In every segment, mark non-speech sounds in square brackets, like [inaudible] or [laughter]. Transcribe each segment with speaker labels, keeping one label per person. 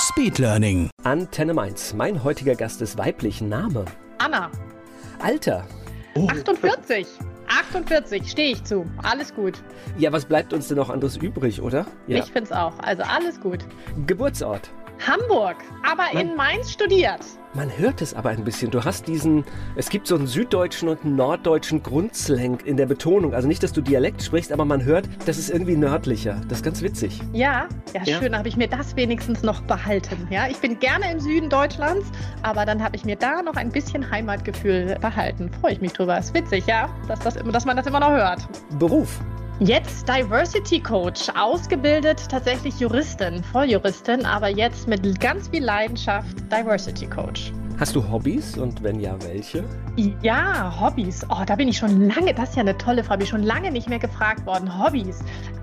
Speaker 1: Speedlearning.
Speaker 2: Antenne Mainz. Mein heutiger Gast ist weiblich. Name?
Speaker 3: Anna,
Speaker 2: Alter?
Speaker 3: 48. 48, stehe ich zu. Alles gut.
Speaker 2: Ja, was bleibt uns denn noch anderes übrig, oder? Ja.
Speaker 3: Ich finde es auch. Also alles gut.
Speaker 2: Geburtsort.
Speaker 3: Hamburg, aber in Mainz studiert.
Speaker 2: Man hört es aber ein bisschen. Du hast diesen, es gibt so einen süddeutschen und einen norddeutschen Grundslang in der Betonung. Also nicht, dass du Dialekt sprichst, aber man hört, das ist irgendwie nördlicher. Das ist ganz witzig.
Speaker 3: Ja, ja,
Speaker 2: Ja.
Speaker 3: schön, habe ich mir das wenigstens noch behalten. Ja, ich bin gerne im Süden Deutschlands, aber dann habe ich mir da noch ein bisschen Heimatgefühl behalten. Freue ich mich drüber. Ist witzig, ja, dass, das, dass man das immer noch hört.
Speaker 2: Beruf.
Speaker 3: Jetzt Diversity Coach, ausgebildet tatsächlich Juristin, Volljuristin, aber jetzt mit ganz viel Leidenschaft Diversity Coach.
Speaker 2: Hast du Hobbys und wenn ja, welche?
Speaker 3: Ja, Hobbys. Oh, da bin ich schon lange, das ist ja eine tolle Frage, bin ich schon lange nicht mehr gefragt worden. Hobbys.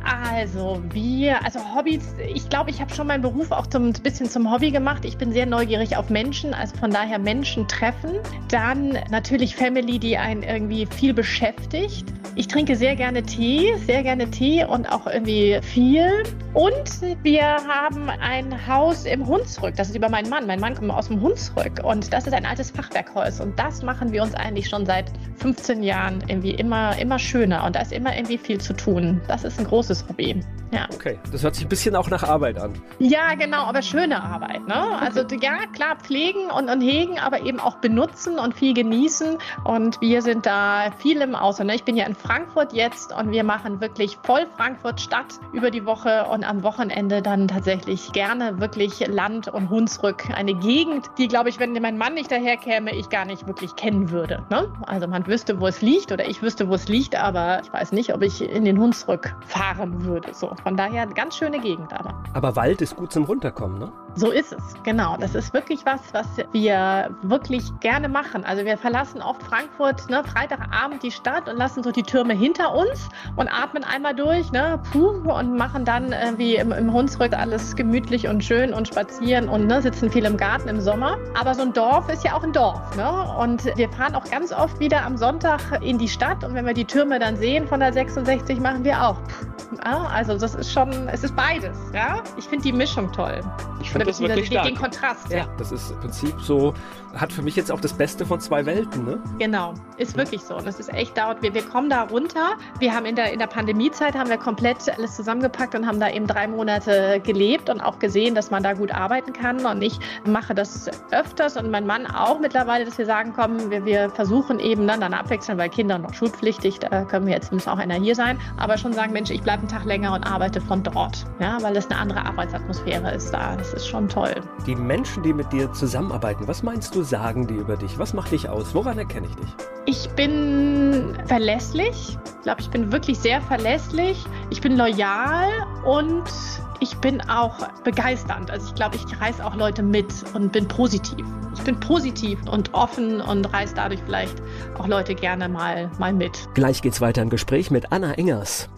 Speaker 3: Also, wir, also Hobbys, ich glaube, ich habe schon meinen Beruf auch ein bisschen zum Hobby gemacht. Ich bin sehr neugierig auf Menschen, also von daher Menschen treffen. Dann natürlich Family, die einen irgendwie viel beschäftigt. Ich trinke sehr gerne Tee, sehr gerne Tee und auch irgendwie viel. Und wir haben ein Haus im Hunsrück. Das ist über meinen Mann. Mein Mann kommt aus dem Hunsrück und das ist ein altes Fachwerkhaus. Und das machen wir uns eigentlich schon seit 15 Jahren irgendwie immer, immer schöner. Und da ist immer irgendwie viel zu tun. Das ist ein großes Hobby. Ja.
Speaker 2: Okay, das hört sich ein bisschen auch nach Arbeit an.
Speaker 3: Ja, genau, aber schöne Arbeit. Ne? Also ja, klar, pflegen und, und hegen, aber eben auch benutzen und viel genießen. Und wir sind da viel im Ausland. ne? Ich bin ja in Frankfurt jetzt und wir machen wirklich voll Frankfurt Stadt über die Woche und am Wochenende dann tatsächlich gerne wirklich Land und Hunsrück. Eine Gegend, die, glaube ich, wenn mein Mann nicht daherkäme, ich gar nicht wirklich kennen würde. Ne? Also man wüsste, wo es liegt oder ich wüsste, wo es liegt, aber ich weiß nicht, ob ich in den Hunsrück fahren würde. So, von daher eine ganz schöne Gegend aber.
Speaker 2: Aber Wald ist gut zum Runterkommen, ne?
Speaker 3: So ist es, genau. Das ist wirklich was, was wir wirklich gerne machen. Also wir verlassen oft Frankfurt, ne, Freitagabend die Stadt und lassen so die Türme hinter uns und atmen einmal durch, ne, puh, und machen dann äh, wie im, im Hunsrück alles gemütlich und schön und spazieren und ne, sitzen viel im Garten im Sommer. Aber so ein Dorf ist ja auch ein Dorf, ne? Und wir fahren auch ganz oft wieder am Sonntag in die Stadt und wenn wir die Türme dann sehen von der 66, machen wir auch. Ja, also das ist schon, es ist beides, ja. Ich finde die Mischung toll.
Speaker 4: Ich finde das
Speaker 3: beziehungsweise
Speaker 4: wirklich
Speaker 3: den,
Speaker 4: stark.
Speaker 3: den Kontrast, ja.
Speaker 2: Das ist im Prinzip so, hat für mich jetzt auch das Beste von zwei Welten, ne?
Speaker 3: Genau, ist wirklich so. Und es ist echt dauert. Wir, wir kommen da runter. Wir haben in der, in der Pandemiezeit haben wir komplett alles zusammengepackt und haben da eben drei Monate gelebt und auch gesehen, dass man da gut arbeiten kann. Und ich mache das öfters und mein Mann auch mittlerweile, dass wir sagen, komm, wir, wir versuchen eben dann, dann abwechseln, weil Kinder noch schulpflichtig, da können wir jetzt, muss auch einer hier sein, aber schon sagen, Mensch, ich bleibe einen Tag länger und arbeite von dort. Ja, weil das eine andere Arbeitsatmosphäre ist da. Das ist schon toll.
Speaker 2: Die Menschen, die mit dir zusammenarbeiten, was meinst du, sagen die über dich? Was macht dich aus? Woran erkenne ich dich?
Speaker 3: Ich bin verlässlich. Ich glaube, ich bin wirklich sehr verlässlich. Ich bin loyal und ich bin auch begeisternd. Also ich glaube, ich reiß auch Leute mit und bin positiv. Ich bin positiv und offen und reiß dadurch vielleicht auch Leute gerne mal, mal mit.
Speaker 2: Gleich geht's weiter im Gespräch mit Anna Engers.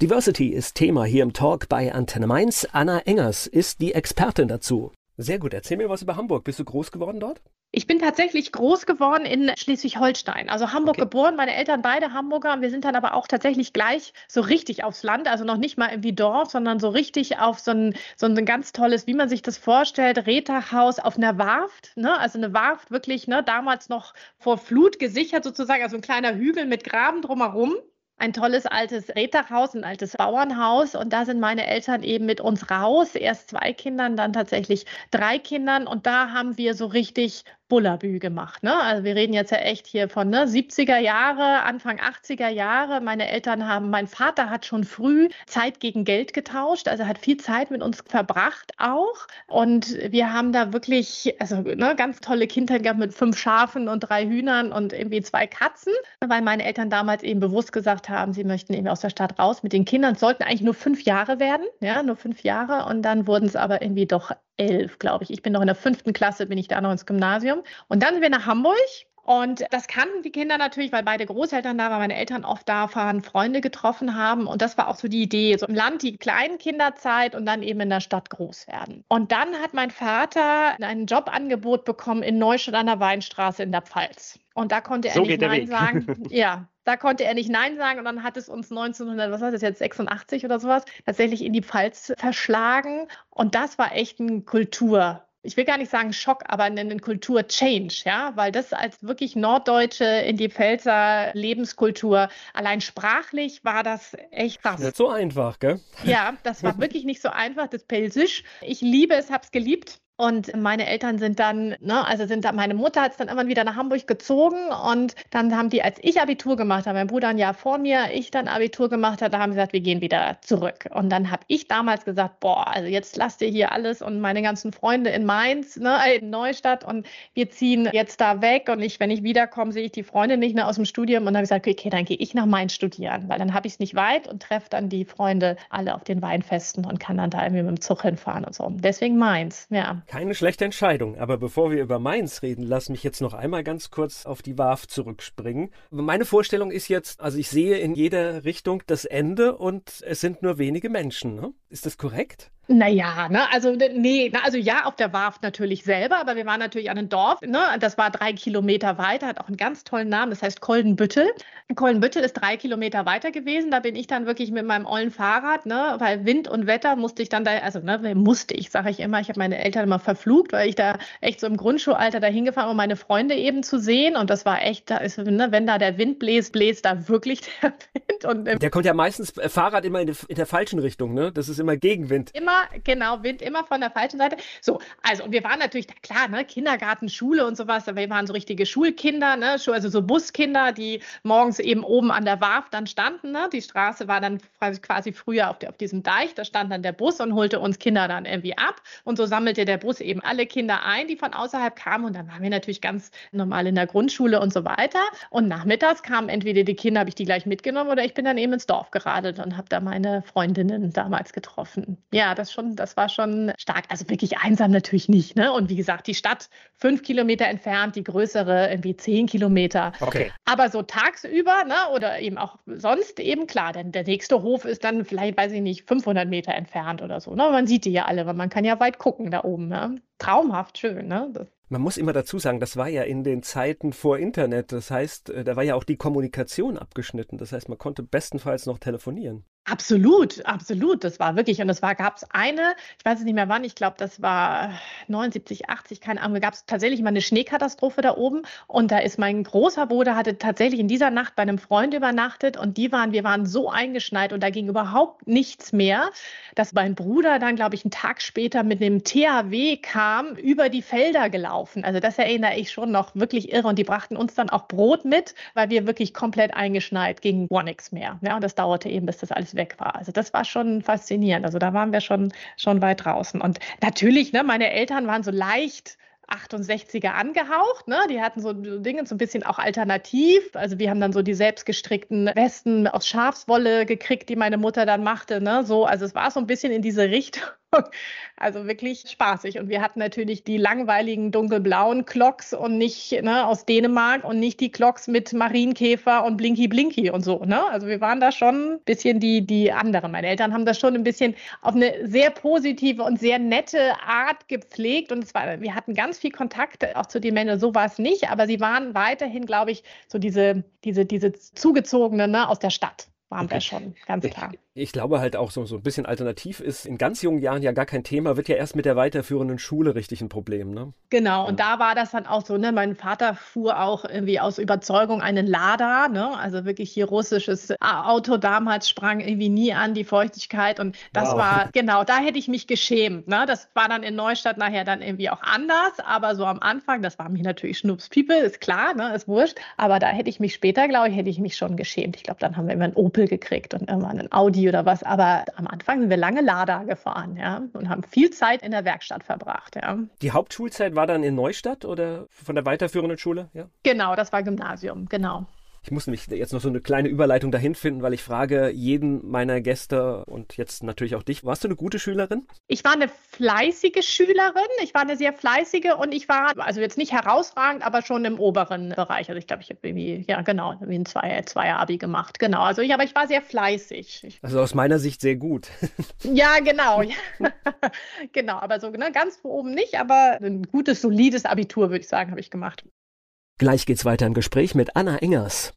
Speaker 2: Diversity ist Thema hier im Talk bei Antenne Mainz. Anna Engers ist die Expertin dazu. Sehr gut, erzähl mir was über Hamburg. Bist du groß geworden dort?
Speaker 3: Ich bin tatsächlich groß geworden in Schleswig-Holstein, also Hamburg
Speaker 2: Okay.
Speaker 3: geboren, meine Eltern beide Hamburger und wir sind dann aber auch tatsächlich gleich so richtig aufs Land, also noch nicht mal irgendwie Dorf, sondern so richtig auf so ein, so ein ganz tolles, wie man sich das vorstellt, Rehtachhaus auf einer Warft, ne? also eine Warft wirklich, ne? damals noch vor Flut gesichert sozusagen, also ein kleiner Hügel mit Graben drumherum. Ein tolles altes Rehtachhaus, ein altes Bauernhaus. Und da sind meine Eltern eben mit uns raus. Erst zwei Kindern, dann tatsächlich drei Kindern. Und da haben wir so richtig Bullabü gemacht. Ne? Also wir reden jetzt ja echt hier von ne, 70er Jahre, Anfang 80er Jahre. Meine Eltern haben, mein Vater hat schon früh Zeit gegen Geld getauscht, also hat viel Zeit mit uns verbracht auch. Und wir haben da wirklich, also ne, ganz tolle Kindheit gehabt mit fünf Schafen und drei Hühnern und irgendwie zwei Katzen, weil meine Eltern damals eben bewusst gesagt haben, sie möchten eben aus der Stadt raus mit den Kindern. Es sollten eigentlich nur fünf Jahre werden, ja, nur fünf Jahre. Und dann wurden es aber irgendwie doch elf, glaube ich. Ich bin noch in der fünften Klasse, bin ich da noch ins Gymnasium. Und dann sind wir nach Hamburg und das kannten die Kinder natürlich, weil beide Großeltern da waren, meine Eltern oft da waren, Freunde getroffen haben. Und das war auch so die Idee, so im Land die kleinen Kinderzeit und dann eben in der Stadt groß werden. Und dann hat mein Vater ein Jobangebot bekommen in Neustadt an der Weinstraße in der Pfalz. Und da konnte er so nicht Nein sagen. [laughs] ja, da konnte er nicht Nein sagen und dann hat es uns 1900, was heißt das jetzt, 86 oder sowas, tatsächlich in die Pfalz verschlagen. Und das war echt ein Kultur ich will gar nicht sagen Schock, aber einen Kultur-Change, ja, weil das als wirklich norddeutsche in die Pfälzer Lebenskultur, allein sprachlich war das echt krass.
Speaker 2: Nicht so einfach, gell?
Speaker 3: Ja, das war wirklich nicht so einfach, das Pelsisch. Ich liebe es, hab's geliebt. Und meine Eltern sind dann, ne, also sind da, meine Mutter hat es dann irgendwann wieder nach Hamburg gezogen und dann haben die, als ich Abitur gemacht habe, mein Bruder ein Jahr vor mir, ich dann Abitur gemacht habe, da haben sie gesagt, wir gehen wieder zurück. Und dann habe ich damals gesagt, boah, also jetzt lasst ihr hier alles und meine ganzen Freunde in Mainz, ne, in Neustadt und wir ziehen jetzt da weg und ich, wenn ich wiederkomme, sehe ich die Freunde nicht mehr aus dem Studium und dann habe ich gesagt, okay, dann gehe ich nach Mainz studieren, weil dann habe ich es nicht weit und treffe dann die Freunde alle auf den Weinfesten und kann dann da irgendwie mit dem Zug hinfahren und so. Deswegen Mainz, ja.
Speaker 2: Keine schlechte Entscheidung. Aber bevor wir über Mainz reden, lass mich jetzt noch einmal ganz kurz auf die WAF zurückspringen. Meine Vorstellung ist jetzt, also ich sehe in jeder Richtung das Ende und es sind nur wenige Menschen. Ne? Ist das korrekt?
Speaker 3: Naja, ne, also nee, also ja, auf der Warft natürlich selber, aber wir waren natürlich an einem Dorf, ne, das war drei Kilometer weiter, hat auch einen ganz tollen Namen, das heißt Koldenbüttel. Koldenbüttel ist drei Kilometer weiter gewesen, da bin ich dann wirklich mit meinem ollen Fahrrad, ne, weil Wind und Wetter musste ich dann da, also ne, musste ich, sage ich immer, ich habe meine Eltern immer verflucht, weil ich da echt so im Grundschulalter da hingefahren, um meine Freunde eben zu sehen und das war echt, da ist, ne, wenn da der Wind bläst, bläst da wirklich [laughs] der Wind. Und,
Speaker 2: der kommt ja meistens äh, Fahrrad immer in, die, in der falschen Richtung, ne, das ist immer Gegenwind.
Speaker 3: Immer genau, Wind immer von der falschen Seite. So, also, und wir waren natürlich, klar, ne, Kindergarten, Schule und sowas, aber wir waren so richtige Schulkinder, ne, also so Buskinder, die morgens eben oben an der Warf dann standen. Ne? Die Straße war dann quasi früher auf, der, auf diesem Deich, da stand dann der Bus und holte uns Kinder dann irgendwie ab. Und so sammelte der Bus eben alle Kinder ein, die von außerhalb kamen. Und dann waren wir natürlich ganz normal in der Grundschule und so weiter. Und nachmittags kamen entweder die Kinder, habe ich die gleich mitgenommen, oder ich bin dann eben ins Dorf geradelt und habe da meine Freundinnen damals getroffen. Ja, das schon, das das war schon stark. Also wirklich einsam natürlich nicht. Ne? Und wie gesagt, die Stadt fünf Kilometer entfernt, die größere irgendwie zehn Kilometer.
Speaker 2: Okay.
Speaker 3: Aber so tagsüber ne? oder eben auch sonst eben klar, denn der nächste Hof ist dann vielleicht, weiß ich nicht, 500 Meter entfernt oder so. Ne? Man sieht die ja alle, weil man kann ja weit gucken da oben. Ne? Traumhaft schön. Ne? Das
Speaker 2: man muss immer dazu sagen, das war ja in den Zeiten vor Internet. Das heißt, äh, da war ja auch die Kommunikation abgeschnitten. Das heißt, man konnte bestenfalls noch telefonieren.
Speaker 3: Absolut, absolut. Das war wirklich, und es war, gab es eine, ich weiß nicht mehr wann, ich glaube, das war 79, 80, keine Ahnung, gab es tatsächlich mal eine Schneekatastrophe da oben. Und da ist mein großer Bruder, hatte tatsächlich in dieser Nacht bei einem Freund übernachtet und die waren, wir waren so eingeschneit und da ging überhaupt nichts mehr, dass mein Bruder dann, glaube ich, einen Tag später mit einem THW kam, über die Felder gelaufen. Also das erinnere ich schon noch wirklich irre. Und die brachten uns dann auch Brot mit, weil wir wirklich komplett eingeschneit gar nichts mehr. Ja, und das dauerte eben, bis das alles weg war. Also das war schon faszinierend. Also da waren wir schon, schon weit draußen. Und natürlich, ne, meine Eltern waren so leicht 68er angehaucht. Ne? Die hatten so Dinge so ein bisschen auch alternativ. Also wir haben dann so die selbstgestrickten Westen aus Schafswolle gekriegt, die meine Mutter dann machte. Ne? So, also es war so ein bisschen in diese Richtung. [laughs] Also wirklich spaßig. Und wir hatten natürlich die langweiligen dunkelblauen Clocks und nicht ne, aus Dänemark und nicht die Clocks mit Marienkäfer und Blinky Blinky und so. Ne? Also wir waren da schon ein bisschen die, die anderen. Meine Eltern haben das schon ein bisschen auf eine sehr positive und sehr nette Art gepflegt. Und es war, wir hatten ganz viel Kontakt auch zu den Männern. So war es nicht, aber sie waren weiterhin, glaube ich, so diese, diese, diese zugezogene ne, aus der Stadt. waren okay. wir schon, ganz klar.
Speaker 2: Ich, glaube halt auch so, so ein bisschen alternativ ist in ganz jungen Jahren ja gar kein Thema, wird ja erst mit der weiterführenden Schule richtig ein Problem, ne?
Speaker 3: Genau, und da war das dann auch so, ne, mein Vater fuhr auch irgendwie aus Überzeugung einen Lada, ne, also wirklich hier russisches Auto damals sprang irgendwie nie an die Feuchtigkeit und das wow. war, [laughs] genau, da hätte ich mich geschämt, ne, das war dann in Neustadt nachher dann irgendwie auch anders, aber so am Anfang, das war mir natürlich Schnupspiepe, ist klar, ne, ist wurscht, aber da hätte ich mich später, glaube ich, hätte ich mich schon geschämt. Ich glaube, dann haben wir immer ein Opel gekriegt und irgendwann ein Audi oder was, aber am Anfang sind wir lange Lada gefahren, ja, und haben viel Zeit in der Werkstatt verbracht, ja.
Speaker 2: Die Hauptschulzeit war dann in Neustadt oder von der weiterführenden Schule, ja?
Speaker 3: Genau, das war Gymnasium, genau.
Speaker 2: Ich muss nämlich jetzt noch so eine kleine Überleitung dahin finden, weil ich frage jeden meiner Gäste und jetzt natürlich auch dich, warst du eine gute Schülerin?
Speaker 3: Ich war eine fleißige Schülerin. Ich war eine sehr fleißige und ich war, also jetzt nicht herausragend, aber schon im oberen Bereich. Also ich glaube, ich habe irgendwie, ja genau, wie ein Zweier, Zweier-Abi gemacht. Genau, also ich, aber ich war sehr fleißig.
Speaker 2: Also aus meiner Sicht sehr gut. [laughs]
Speaker 3: ja, genau. [laughs] genau, aber so ne, ganz oben nicht, aber ein gutes, solides Abitur, würde ich sagen, habe ich gemacht.
Speaker 1: Gleich geht's weiter im Gespräch mit Anna Engers.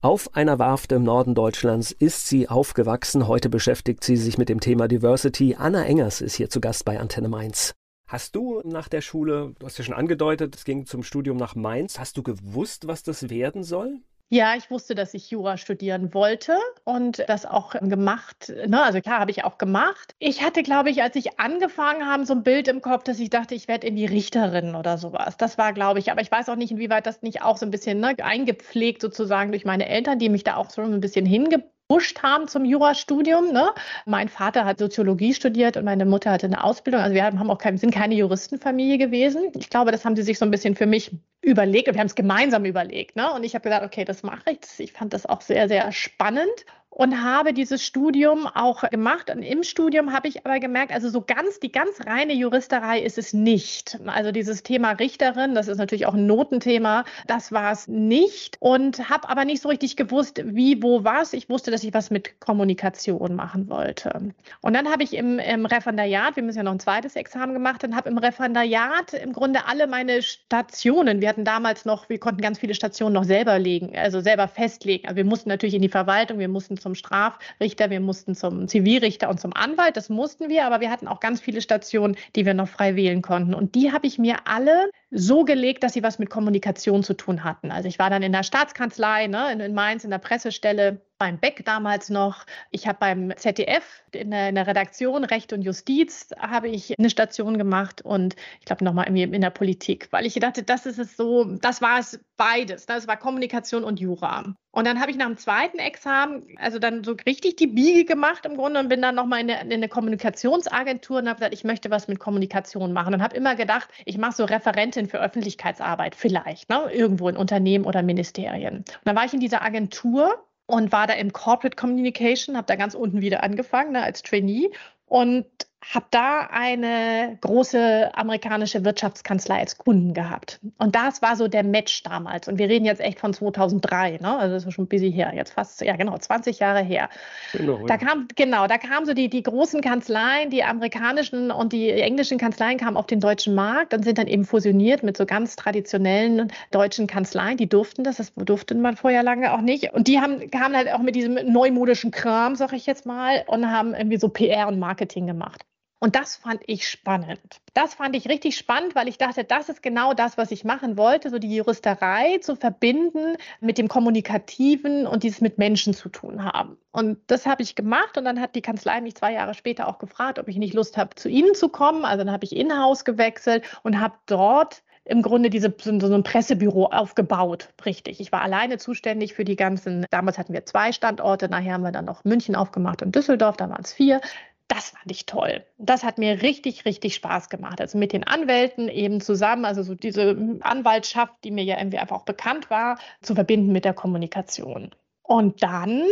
Speaker 1: Auf einer Warft im Norden Deutschlands ist sie aufgewachsen. Heute beschäftigt sie sich mit dem Thema Diversity. Anna Engers ist hier zu Gast bei Antenne Mainz.
Speaker 2: Hast du nach der Schule, du hast ja schon angedeutet, es ging zum Studium nach Mainz, hast du gewusst, was das werden soll?
Speaker 3: Ja, ich wusste, dass ich Jura studieren wollte und das auch gemacht. Ne? Also klar, habe ich auch gemacht. Ich hatte, glaube ich, als ich angefangen habe, so ein Bild im Kopf, dass ich dachte, ich werde in die Richterin oder sowas. Das war, glaube ich, aber ich weiß auch nicht, inwieweit das nicht auch so ein bisschen ne, eingepflegt sozusagen durch meine Eltern, die mich da auch so ein bisschen hingebracht gepusht haben zum Jurastudium. Ne? Mein Vater hat Soziologie studiert und meine Mutter hatte eine Ausbildung. Also wir haben auch kein, sind keine Juristenfamilie gewesen. Ich glaube, das haben sie sich so ein bisschen für mich überlegt und wir haben es gemeinsam überlegt. Ne? Und ich habe gesagt, okay, das mache ich. Ich fand das auch sehr, sehr spannend und habe dieses Studium auch gemacht. Und im Studium habe ich aber gemerkt, also so ganz, die ganz reine Juristerei ist es nicht. Also dieses Thema Richterin, das ist natürlich auch ein Notenthema, das war es nicht. Und habe aber nicht so richtig gewusst, wie, wo, was. Ich wusste, dass ich was mit Kommunikation machen wollte. Und dann habe ich im, im Referendariat, wir müssen ja noch ein zweites Examen gemacht, und habe im Referendariat im Grunde alle meine Stationen, wir hatten damals noch, wir konnten ganz viele Stationen noch selber legen, also selber festlegen. Also wir mussten natürlich in die Verwaltung, wir mussten zum Strafrichter, wir mussten zum Zivilrichter und zum Anwalt. Das mussten wir, aber wir hatten auch ganz viele Stationen, die wir noch frei wählen konnten. Und die habe ich mir alle so gelegt, dass sie was mit Kommunikation zu tun hatten. Also ich war dann in der Staatskanzlei, ne, in, Mainz, in der Pressestelle, beim Beck damals noch. Ich habe beim ZDF in der, in der, Redaktion Recht und Justiz habe ich eine Station gemacht und ich glaube nochmal irgendwie in der Politik, weil ich dachte, das ist es so, das war es beides. Das ne? war Kommunikation und Jura. Und dann habe ich nach dem zweiten Examen, also dann so richtig die Biege gemacht im Grunde und bin dann nochmal in, in eine Kommunikationsagentur und habe gesagt, ich möchte was mit Kommunikation machen und habe immer gedacht, ich mache so Referentin für Öffentlichkeitsarbeit vielleicht, ne? irgendwo in Unternehmen oder Ministerien. Und dann war ich in dieser Agentur und war da im Corporate Communication, habe da ganz unten wieder angefangen ne, als Trainee und habe da eine große amerikanische Wirtschaftskanzlei als Kunden gehabt. Und das war so der Match damals. Und wir reden jetzt echt von 2003, ne? also das ist schon ein bisschen her, jetzt fast, ja genau, 20 Jahre her. Genau, da kam, genau, da kamen so die, die großen Kanzleien, die amerikanischen und die englischen Kanzleien kamen auf den deutschen Markt und sind dann eben fusioniert mit so ganz traditionellen deutschen Kanzleien. Die durften das, das durfte man vorher lange auch nicht. Und die haben, kamen halt auch mit diesem neumodischen Kram, sag ich jetzt mal, und haben irgendwie so PR und Marketing gemacht. Und das fand ich spannend. Das fand ich richtig spannend, weil ich dachte, das ist genau das, was ich machen wollte, so die Juristerei zu verbinden mit dem Kommunikativen und dieses mit Menschen zu tun haben. Und das habe ich gemacht und dann hat die Kanzlei mich zwei Jahre später auch gefragt, ob ich nicht Lust habe, zu ihnen zu kommen. Also dann habe ich in-house gewechselt und habe dort im Grunde diese, so ein Pressebüro aufgebaut, richtig. Ich war alleine zuständig für die ganzen, damals hatten wir zwei Standorte, nachher haben wir dann noch München aufgemacht und Düsseldorf, da waren es vier das fand ich toll. Das hat mir richtig, richtig Spaß gemacht. Also mit den Anwälten eben zusammen, also so diese Anwaltschaft, die mir ja irgendwie einfach auch bekannt war, zu verbinden mit der Kommunikation. Und dann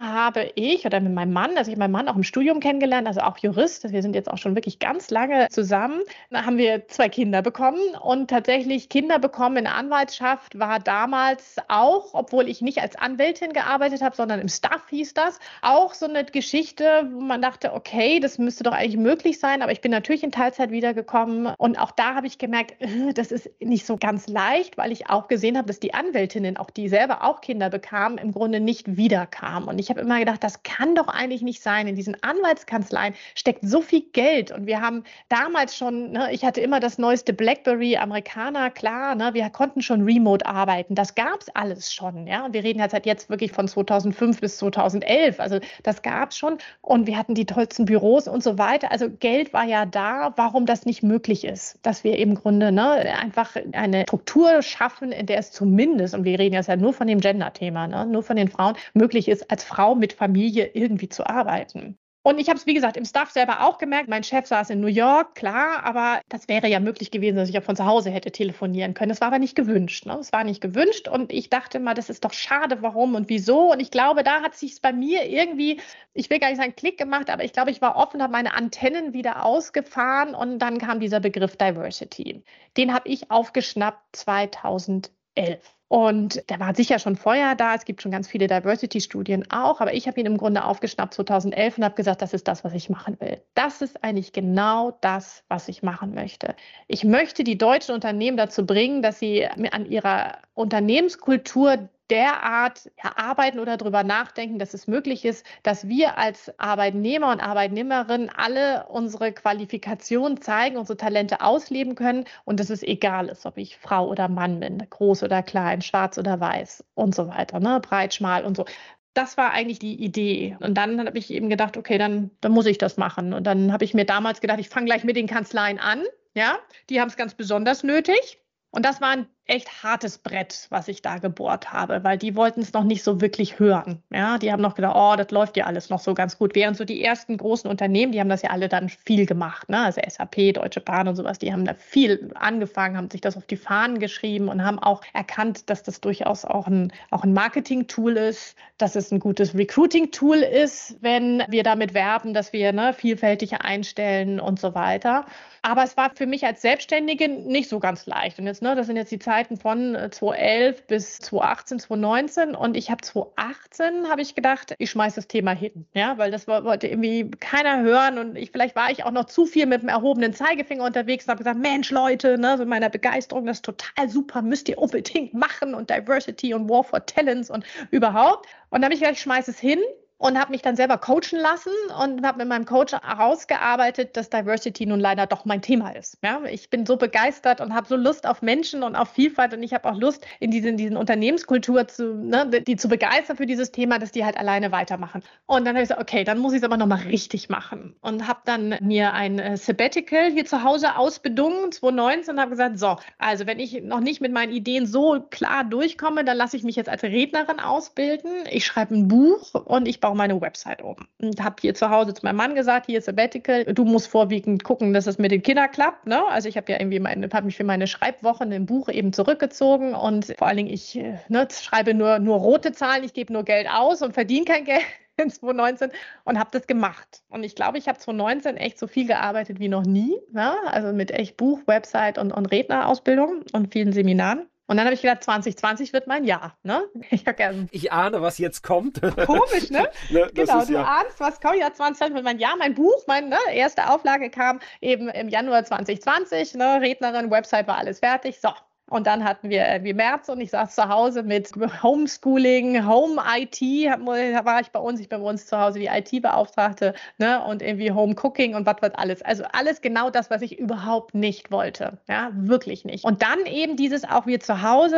Speaker 3: habe ich oder mit meinem Mann, also ich meinen Mann auch im Studium kennengelernt, also auch Jurist, wir sind jetzt auch schon wirklich ganz lange zusammen, da haben wir zwei Kinder bekommen und tatsächlich Kinder bekommen in Anwaltschaft war damals auch, obwohl ich nicht als Anwältin gearbeitet habe, sondern im Staff hieß das, auch so eine Geschichte, wo man dachte, okay, das müsste doch eigentlich möglich sein, aber ich bin natürlich in Teilzeit wiedergekommen und auch da habe ich gemerkt, das ist nicht so ganz leicht, weil ich auch gesehen habe, dass die Anwältinnen, auch die selber auch Kinder bekamen, im Grunde nicht wiederkam. Und ich habe immer gedacht, das kann doch eigentlich nicht sein. In diesen Anwaltskanzleien steckt so viel Geld. Und wir haben damals schon, ne, ich hatte immer das neueste BlackBerry, Amerikaner, klar, ne, wir konnten schon remote arbeiten. Das gab es alles schon. Ja? Und wir reden jetzt halt jetzt wirklich von 2005 bis 2011. Also das gab es schon. Und wir hatten die tollsten Büros und so weiter. Also Geld war ja da, warum das nicht möglich ist, dass wir im Grunde ne, einfach eine Struktur schaffen, in der es zumindest, und wir reden jetzt ja nur von dem Gender-Thema, ne, nur von den Frauen, möglich ist, als Frau mit Familie irgendwie zu arbeiten. Und ich habe es, wie gesagt, im Staff selber auch gemerkt. Mein Chef saß in New York, klar, aber das wäre ja möglich gewesen, dass ich auch von zu Hause hätte telefonieren können. Das war aber nicht gewünscht. Ne? Das war nicht gewünscht. Und ich dachte mal, das ist doch schade, warum und wieso. Und ich glaube, da hat sich bei mir irgendwie, ich will gar nicht sagen Klick gemacht, aber ich glaube, ich war offen, habe meine Antennen wieder ausgefahren und dann kam dieser Begriff Diversity. Den habe ich aufgeschnappt 2011. Und der war sicher schon vorher da. Es gibt schon ganz viele Diversity-Studien auch. Aber ich habe ihn im Grunde aufgeschnappt 2011 und habe gesagt, das ist das, was ich machen will. Das ist eigentlich genau das, was ich machen möchte. Ich möchte die deutschen Unternehmen dazu bringen, dass sie an ihrer Unternehmenskultur derart erarbeiten oder darüber nachdenken, dass es möglich ist, dass wir als Arbeitnehmer und Arbeitnehmerinnen alle unsere Qualifikationen zeigen, unsere Talente ausleben können und dass es egal ist, ob ich Frau oder Mann bin, groß oder klein, schwarz oder weiß und so weiter, ne? breit, schmal und so. Das war eigentlich die Idee. Und dann habe ich eben gedacht, okay, dann, dann muss ich das machen. Und dann habe ich mir damals gedacht, ich fange gleich mit den Kanzleien an. Ja, die haben es ganz besonders nötig. Und das war ein echt hartes Brett, was ich da gebohrt habe, weil die wollten es noch nicht so wirklich hören. Ja, die haben noch gedacht, oh, das läuft ja alles noch so ganz gut. Während so die ersten großen Unternehmen, die haben das ja alle dann viel gemacht, ne? Also SAP, Deutsche Bahn und sowas, die haben da viel angefangen, haben sich das auf die Fahnen geschrieben und haben auch erkannt, dass das durchaus auch ein, auch ein Marketing-Tool ist, dass es ein gutes Recruiting-Tool ist, wenn wir damit werben, dass wir ne, vielfältig einstellen und so weiter. Aber es war für mich als Selbstständige nicht so ganz leicht. Und jetzt, ne, das sind jetzt die Zeiten von 2011 äh, bis 2018, 2019. Und ich habe 2018 habe ich gedacht, ich schmeiße das Thema hin, ja, weil das wollte irgendwie keiner hören. Und ich vielleicht war ich auch noch zu viel mit dem erhobenen Zeigefinger unterwegs und habe gesagt, Mensch, Leute, ne, so meiner Begeisterung, das ist total super, müsst ihr unbedingt machen und Diversity und War for Talents und überhaupt. Und dann habe ich gedacht, ich schmeiße es hin und habe mich dann selber coachen lassen und habe mit meinem Coach herausgearbeitet, dass Diversity nun leider doch mein Thema ist. Ja, ich bin so begeistert und habe so Lust auf Menschen und auf Vielfalt und ich habe auch Lust in diesen, diesen Unternehmenskultur zu, ne, die zu begeistern für dieses Thema, dass die halt alleine weitermachen. Und dann habe ich gesagt, okay, dann muss ich es aber nochmal richtig machen und habe dann mir ein äh, Sabbatical hier zu Hause ausbedungen, 2019 und habe gesagt, so, also wenn ich noch nicht mit meinen Ideen so klar durchkomme, dann lasse ich mich jetzt als Rednerin ausbilden. Ich schreibe ein Buch und ich baue auch meine Website um. Und habe hier zu Hause zu meinem Mann gesagt, hier ist Sabbatical, du musst vorwiegend gucken, dass es mit den Kindern klappt. Ne? Also ich habe ja irgendwie meine, habe mich für meine Schreibwochen im Buch eben zurückgezogen und vor allen Dingen, ich ne, schreibe nur, nur rote Zahlen, ich gebe nur Geld aus und verdiene kein Geld [laughs] in 2019 und habe das gemacht. Und ich glaube, ich habe 2019 echt so viel gearbeitet wie noch nie. Ja? Also mit echt Buch, Website und, und Rednerausbildung und vielen Seminaren. Und dann habe ich gedacht, 2020 wird mein Jahr. Ne? [laughs]
Speaker 2: Ich, ich ahne, was jetzt kommt. [laughs]
Speaker 3: Komisch, ne? [laughs] ne genau, du ja... ahnst, was kommt. Ja, 2020 wird mein Jahr. Mein Buch, meine ne, erste Auflage kam eben im Januar 2020. Ne? Rednerin, Website war alles fertig. So, und dann hatten wir irgendwie März und ich saß zu Hause mit Homeschooling, Home IT, da war ich bei uns, ich bin bei uns zu Hause die IT-Beauftragte, ne, und irgendwie Home Cooking und was wird alles. Also alles genau das, was ich überhaupt nicht wollte. Ja, wirklich nicht. Und dann eben dieses auch wir zu Hause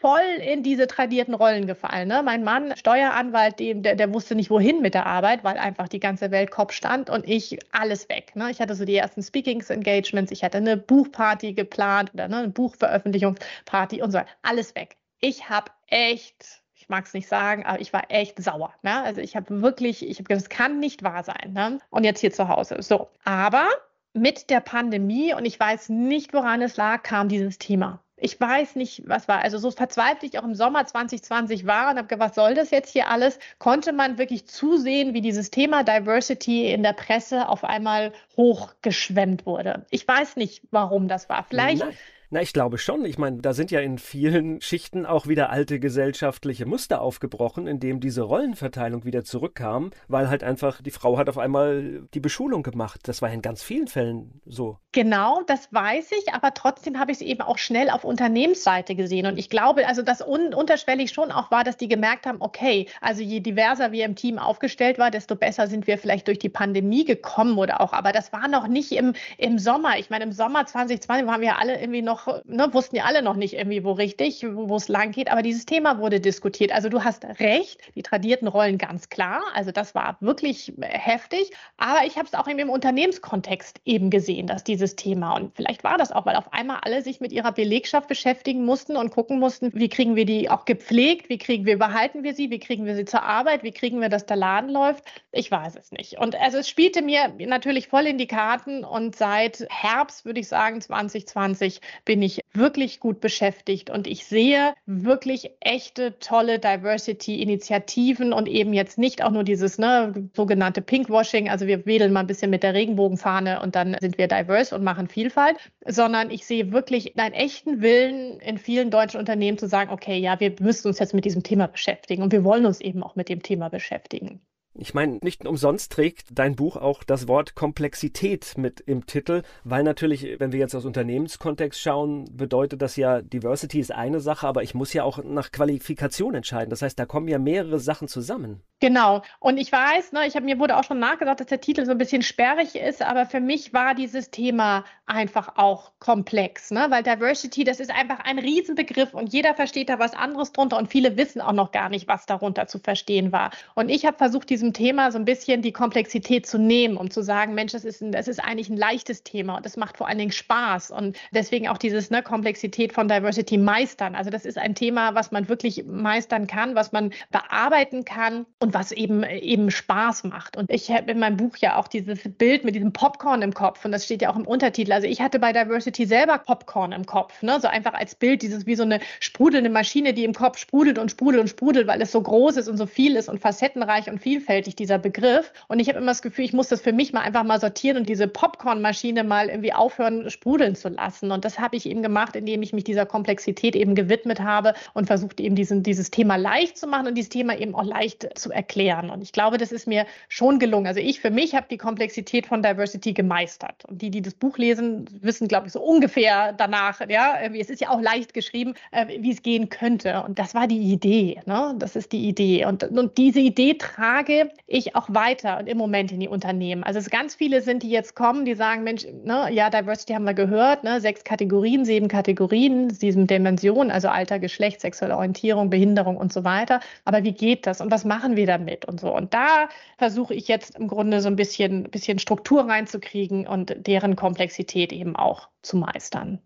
Speaker 3: voll in diese tradierten Rollen gefallen. Ne? Mein Mann, Steueranwalt, dem, der, der wusste nicht wohin mit der Arbeit, weil einfach die ganze Welt Kopf stand und ich alles weg. Ne? Ich hatte so die ersten Speakings-Engagements, ich hatte eine Buchparty geplant oder ne, eine Buchveröffentlichung Party und so weiter. Alles weg. Ich habe echt, ich mag es nicht sagen, aber ich war echt sauer. Ne? Also ich habe wirklich, ich habe gesagt, das kann nicht wahr sein. Ne? Und jetzt hier zu Hause. So, aber mit der Pandemie und ich weiß nicht, woran es lag, kam dieses Thema. Ich weiß nicht, was war. Also so verzweifelt ich auch im Sommer 2020 war und habe gedacht, was soll das jetzt hier alles? Konnte man wirklich zusehen, wie dieses Thema Diversity in der Presse auf einmal hochgeschwemmt wurde. Ich weiß nicht, warum das war. Vielleicht
Speaker 2: Na, ich glaube schon. Ich meine, da sind ja in vielen [laughs] Schichten auch wieder alte gesellschaftliche Muster aufgebrochen, indem diese Rollenverteilung wieder zurückkam, weil halt einfach die Frau hat auf einmal die Beschulung gemacht. Das war in ganz vielen Fällen so.
Speaker 3: Genau, das weiß ich, aber trotzdem habe ich es eben auch schnell auf Unternehmensseite gesehen. Und ich glaube, also das un unterschwellig schon auch war, dass die gemerkt haben, okay, also je diverser wir im Team aufgestellt war, desto besser sind wir vielleicht durch die Pandemie gekommen oder auch. Aber das war noch nicht im, im Sommer. Ich meine, im Sommer 2020 waren wir alle irgendwie noch ne, wussten ja alle noch nicht irgendwie, wo richtig, wo es lang geht, aber dieses Thema wurde diskutiert. Also du hast recht, die tradierten Rollen ganz klar. Also das war wirklich heftig. Aber ich habe es auch im Unternehmenskontext eben gesehen, dass dieses Thema, und vielleicht war das auch, weil auf einmal alle sich mit ihrer Belegschaft beschäftigen mussten und gucken mussten, wie kriegen wir die auch gepflegt, wie kriegen wir, behalten wir sie, wie kriegen wir sie zur Arbeit, wie kriegen wir, dass der Laden läuft. Ich weiß es nicht. Und also es spielte mir natürlich voll in die Karten und seit Herbst, würde ich sagen, 2020 bin ich wirklich gut beschäftigt und ich sehe wirklich echte, tolle Diversity-Initiativen und eben jetzt nicht auch nur dieses ne, sogenannte Pinkwashing, also wir wedeln mal ein bisschen mit der Regenbogenfahne und dann sind wir diverse und machen Vielfalt, sondern ich sehe wirklich einen echten Willen in vielen deutschen Unternehmen zu sagen, okay, ja, wir müssen uns jetzt mit diesem Thema beschäftigen und wir wollen uns eben auch mit dem Thema beschäftigen.
Speaker 2: Ich meine, nicht umsonst trägt dein Buch auch das Wort Komplexität mit im Titel, weil natürlich, wenn wir jetzt aus Unternehmenskontext schauen, bedeutet das ja, Diversity ist eine Sache, aber ich muss ja auch nach Qualifikation entscheiden. Das heißt, da kommen ja mehrere Sachen zusammen.
Speaker 3: Genau. Und ich weiß, ne, ich habe mir wurde auch schon nachgesagt, dass der Titel so ein bisschen sperrig ist, aber für mich war dieses Thema einfach auch komplex, ne? weil Diversity, das ist einfach ein Riesenbegriff und jeder versteht da was anderes drunter und viele wissen auch noch gar nicht, was darunter zu verstehen war. Und ich habe versucht, diesem Thema so ein bisschen die Komplexität zu nehmen, um zu sagen, Mensch, das ist, ein, das ist eigentlich ein leichtes Thema und das macht vor allen Dingen Spaß und deswegen auch dieses ne, Komplexität von Diversity meistern. Also das ist ein Thema, was man wirklich meistern kann, was man bearbeiten kann und was eben, eben Spaß macht. Und ich habe in meinem Buch ja auch dieses Bild mit diesem Popcorn im Kopf und das steht ja auch im Untertitel. Also ich hatte bei Diversity selber Popcorn im Kopf, ne? so einfach als Bild, dieses wie so eine sprudelnde Maschine, die im Kopf sprudelt und sprudelt und sprudelt, weil es so groß ist und so viel ist und facettenreich und vielfältig, dieser Begriff. Und ich habe immer das Gefühl, ich muss das für mich mal einfach mal sortieren und diese Popcornmaschine mal irgendwie aufhören, sprudeln zu lassen. Und das habe ich eben gemacht, indem ich mich dieser Komplexität eben gewidmet habe und versucht eben diesen, dieses Thema leicht zu machen und dieses Thema eben auch leicht zu erklären erklären. Und ich glaube, das ist mir schon gelungen. Also ich für mich habe die Komplexität von Diversity gemeistert. Und die, die das Buch lesen, wissen, glaube ich, so ungefähr danach, ja, es ist ja auch leicht geschrieben, äh, wie es gehen könnte. Und das war die Idee. Ne? Das ist die Idee. Und, und diese Idee trage ich auch weiter und im Moment in die Unternehmen. Also es ganz viele sind, die jetzt kommen, die sagen, Mensch, ne, ja, Diversity haben wir gehört, ne, sechs Kategorien, sieben Kategorien, sieben Dimensionen, also Alter, Geschlecht, sexuelle Orientierung, Behinderung und so weiter. Aber wie geht das und was machen wir damit und so. Und da versuche ich jetzt im Grunde so ein bisschen, bisschen Struktur reinzukriegen und deren Komplexität eben auch zu meistern.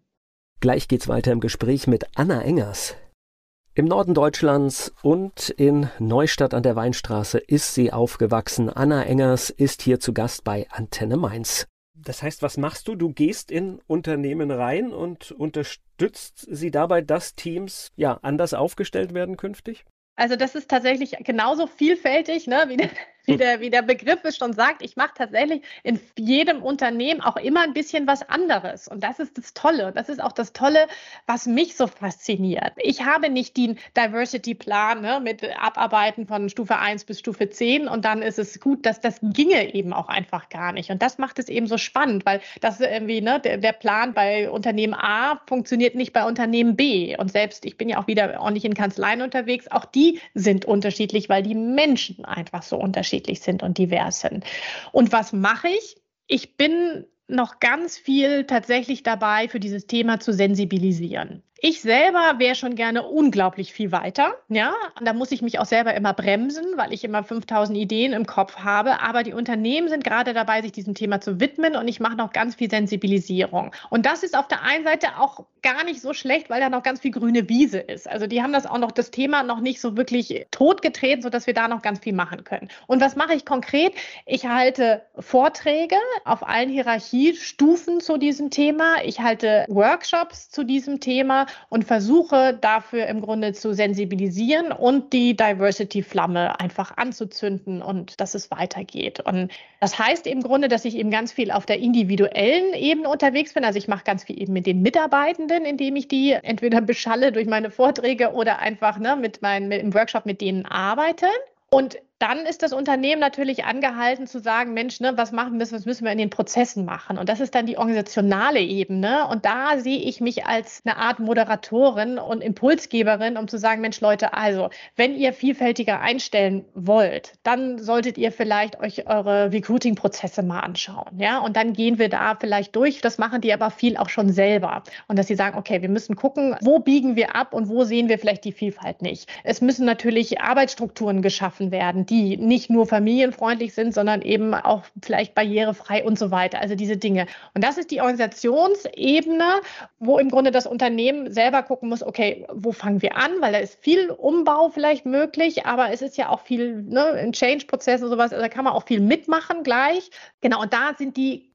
Speaker 1: Gleich geht's weiter im Gespräch mit Anna Engers. Im Norden Deutschlands und in Neustadt an der Weinstraße ist sie aufgewachsen. Anna Engers ist hier zu Gast bei Antenne Mainz.
Speaker 2: Das heißt, was machst du? Du gehst in Unternehmen rein und unterstützt sie dabei, dass Teams ja anders aufgestellt werden künftig?
Speaker 3: Also das ist tatsächlich genauso vielfältig, ne, wie, [laughs] der, wie, der, wie der Begriff es schon sagt. Ich mache tatsächlich in jedem Unternehmen auch immer ein bisschen was anderes. Und das ist das Tolle. Das ist auch das Tolle, was mich so fasziniert. Ich habe nicht den Diversity-Plan ne, mit Abarbeiten von Stufe 1 bis Stufe 10 und dann ist es gut, dass das ginge eben auch einfach gar nicht. Und das macht es eben so spannend, weil das irgendwie, ne, der, Plan bei Unternehmen A funktioniert nicht bei Unternehmen B. Und selbst, ich bin ja auch wieder ordentlich in Kanzleien unterwegs, auch die sind unterschiedlich, weil die Menschen einfach so unterschiedlich sind und divers sind. Und was mache ich? Ich bin noch ganz viel tatsächlich dabei, für dieses Thema zu sensibilisieren. Ich selber wäre schon gerne unglaublich viel weiter, ja. Und da muss ich mich auch selber immer bremsen, weil ich immer 5000 Ideen im Kopf habe. Aber die Unternehmen sind gerade dabei, sich diesem Thema zu widmen und ich mache noch ganz viel Sensibilisierung. Und das ist auf der einen Seite auch gar nicht so schlecht, weil da noch ganz viel grüne Wiese ist. Also die haben das auch noch, das Thema noch nicht so wirklich totgetreten, sodass wir da noch ganz viel machen können. Und was mache ich konkret? Ich halte Vorträge auf allen Hierarchiestufen zu diesem Thema. Ich halte Workshops zu diesem Thema und versuche dafür im Grunde zu sensibilisieren und die Diversity-Flamme einfach anzuzünden und dass es weitergeht. Und das heißt im Grunde, dass ich eben ganz viel auf der individuellen Ebene unterwegs bin. Also ich mache ganz viel eben mit den Mitarbeitenden, indem ich die entweder beschalle durch meine Vorträge oder einfach ne, mit meinen, im Workshop mit denen arbeite. Und dann ist das Unternehmen natürlich angehalten zu sagen, Mensch, ne, was machen wir, was müssen wir in den Prozessen machen? Und das ist dann die organisationale Ebene. Und da sehe ich mich als eine Art Moderatorin und Impulsgeberin, um zu sagen, Mensch, Leute, also, wenn ihr vielfältiger einstellen wollt, dann solltet ihr vielleicht euch eure Recruiting-Prozesse mal anschauen. Ja, und dann gehen wir da vielleicht durch. Das machen die aber viel auch schon selber. Und dass sie sagen, okay, wir müssen gucken, wo biegen wir ab und wo sehen wir vielleicht die Vielfalt nicht. Es müssen natürlich Arbeitsstrukturen geschaffen werden die nicht nur familienfreundlich sind, sondern eben auch vielleicht barrierefrei und so weiter. Also diese Dinge. Und das ist die Organisationsebene, wo im Grunde das Unternehmen selber gucken muss, okay, wo fangen wir an? Weil da ist viel Umbau vielleicht möglich, aber es ist ja auch viel ne, ein Change-Prozess und sowas. Also da kann man auch viel mitmachen gleich. Genau, und da sind die,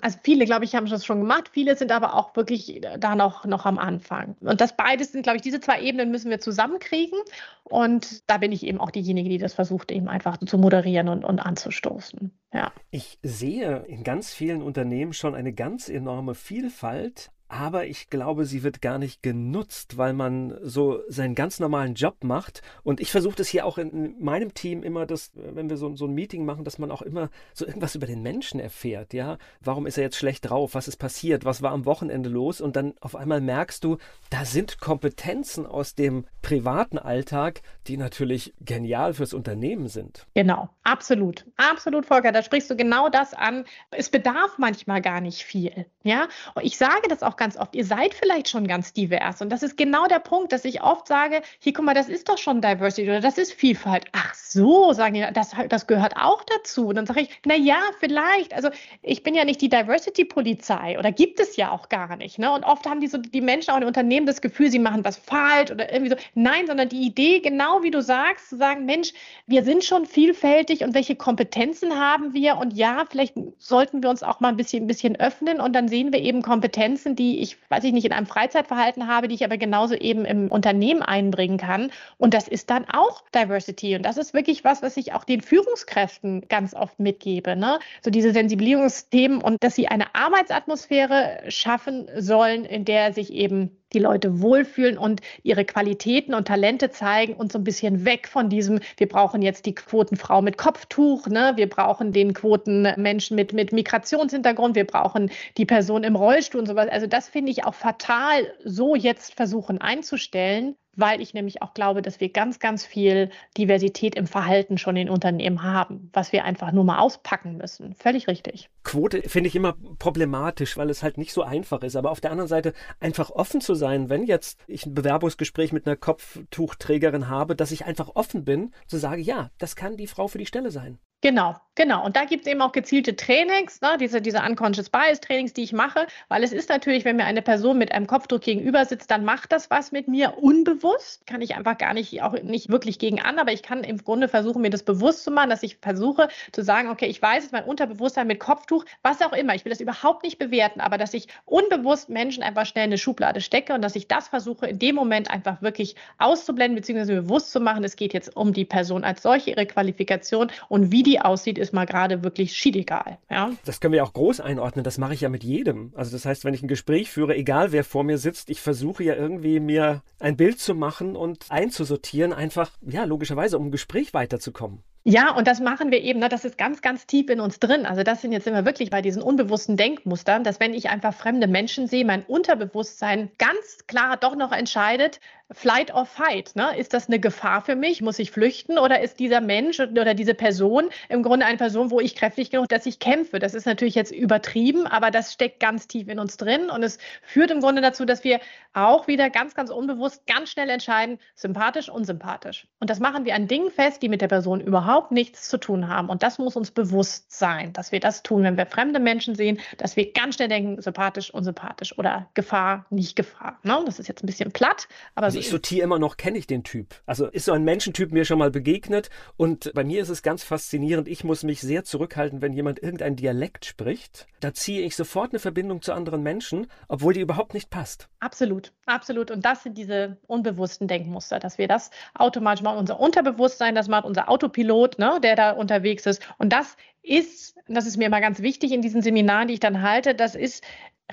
Speaker 3: also viele, glaube ich, haben das schon gemacht. Viele sind aber auch wirklich da noch, noch am Anfang. Und das beides sind, glaube ich, diese zwei Ebenen müssen wir zusammenkriegen. Und da bin ich eben auch diejenige, die das versucht, eben einfach zu moderieren und, und anzustoßen. Ja.
Speaker 2: Ich sehe in ganz vielen Unternehmen schon eine ganz enorme Vielfalt aber ich glaube, sie wird gar nicht genutzt, weil man so seinen ganz normalen Job macht. Und ich versuche das hier auch in meinem Team immer, dass, wenn wir so, so ein Meeting machen, dass man auch immer so irgendwas über den Menschen erfährt. Ja, warum ist er jetzt schlecht drauf? Was ist passiert? Was war am Wochenende los? Und dann auf einmal merkst du, da sind Kompetenzen aus dem privaten Alltag, die natürlich genial fürs Unternehmen sind.
Speaker 3: Genau, absolut. Absolut, Volker. Da sprichst du genau das an. Es bedarf manchmal gar nicht viel. Ja, und ich sage das auch auch ganz oft, ihr seid vielleicht schon ganz divers. Und das ist genau der Punkt, dass ich oft sage, hier, guck mal, das ist doch schon Diversity oder das ist Vielfalt. Ach so, sagen die, das, das gehört auch dazu. Und dann sage ich, na ja, vielleicht. Also ich bin ja nicht die Diversity-Polizei oder gibt es ja auch gar nicht. Ne? Und oft haben die, so, die Menschen auch in Unternehmen das Gefühl, sie machen was falsch oder irgendwie so. Nein, sondern die Idee, genau wie du sagst, zu sagen, Mensch, wir sind schon vielfältig und welche Kompetenzen haben wir? Und ja, vielleicht sollten wir uns auch mal ein bisschen, ein bisschen öffnen und dann sehen wir eben Kompetenzen, die die ich, weiß ich nicht, in einem Freizeitverhalten habe, die ich aber genauso eben im Unternehmen einbringen kann. Und das ist dann auch Diversity. Und das ist wirklich was, was ich auch den Führungskräften ganz oft mitgebe. Ne? So diese Sensibilisierungsthemen und dass sie eine Arbeitsatmosphäre schaffen sollen, in der sich eben die Leute wohlfühlen und ihre Qualitäten und Talente zeigen und so ein bisschen weg von diesem, wir brauchen jetzt die Quotenfrau mit Kopftuch, ne? wir brauchen den Quotenmenschen mit, mit Migrationshintergrund, wir brauchen die Person im Rollstuhl und sowas. Also das finde ich auch fatal, so jetzt versuchen einzustellen, weil ich nämlich auch glaube, dass wir ganz, ganz viel Diversität im Verhalten schon in Unternehmen haben, was wir einfach nur mal auspacken müssen. Völlig richtig.
Speaker 2: Quote finde ich immer problematisch, weil es halt nicht so einfach ist. Aber auf der anderen Seite einfach offen zu sein, wenn jetzt ich ein Bewerbungsgespräch mit einer Kopftuchträgerin habe, dass ich einfach offen bin, zu sagen, ja, das kann die Frau für die Stelle sein.
Speaker 3: Genau, genau. Und da gibt es eben auch gezielte Trainings, ne, diese, diese Unconscious Bias Trainings, die ich mache, weil es ist natürlich, wenn mir eine Person mit einem Kopfdruck gegenüber sitzt, dann macht das was mit mir unbewusst. Kann ich einfach gar nicht, auch nicht wirklich gegen an, aber ich kann im Grunde versuchen, mir das bewusst zu machen, dass ich versuche zu sagen, okay, ich weiß, es mein Unterbewusstsein mit Kopftuch, was auch immer. Ich will das überhaupt nicht bewerten, aber dass ich unbewusst Menschen einfach schnell in eine Schublade stecke und dass ich das versuche, in dem Moment einfach wirklich auszublenden, beziehungsweise bewusst zu machen, es geht jetzt um die Person als solche, ihre Qualifikation und wie die die aussieht, ist mal gerade wirklich schiedegal. Ja?
Speaker 2: Das können wir auch groß einordnen. Das mache ich ja mit jedem. Also das heißt, wenn ich ein Gespräch führe, egal wer vor mir sitzt, ich versuche ja irgendwie mir ein Bild zu machen und einzusortieren, einfach, ja, logischerweise, um ein Gespräch weiterzukommen.
Speaker 3: Ja, und das machen wir eben, ne, das ist ganz, ganz tief in uns drin. Also das sind jetzt immer wirklich bei diesen unbewussten Denkmustern, dass wenn ich einfach fremde Menschen sehe, mein Unterbewusstsein ganz klar doch noch entscheidet, Flight or Fight. Ne? Ist das eine Gefahr für mich? Muss ich flüchten? Oder ist dieser Mensch oder diese Person im Grunde eine Person, wo ich kräftig genug, dass ich kämpfe? Das ist natürlich jetzt übertrieben, aber das steckt ganz tief in uns drin und es führt im Grunde dazu, dass wir auch wieder ganz, ganz unbewusst ganz schnell entscheiden, sympathisch, unsympathisch. Und das machen wir an Dingen fest, die mit der Person überhaupt überhaupt nichts zu tun haben. Und das muss uns bewusst sein, dass wir das tun, wenn wir fremde Menschen sehen, dass wir ganz schnell denken, sympathisch, unsympathisch oder Gefahr, nicht Gefahr. Ne? Das ist jetzt ein bisschen platt, aber
Speaker 2: also
Speaker 3: so
Speaker 2: ich sortiere immer noch, kenne ich den Typ. Also ist so ein Menschentyp mir schon mal begegnet und bei mir ist es ganz faszinierend. Ich muss mich sehr zurückhalten, wenn jemand irgendein Dialekt spricht. Da ziehe ich sofort eine Verbindung zu anderen Menschen, obwohl die überhaupt nicht passt.
Speaker 3: Absolut, absolut. Und das sind diese unbewussten Denkmuster, dass wir das automatisch machen. Unser Unterbewusstsein, das macht unser Autopilot, ne, der da unterwegs ist. Und das ist, das ist mir immer ganz wichtig in diesen Seminaren, die ich dann halte, das ist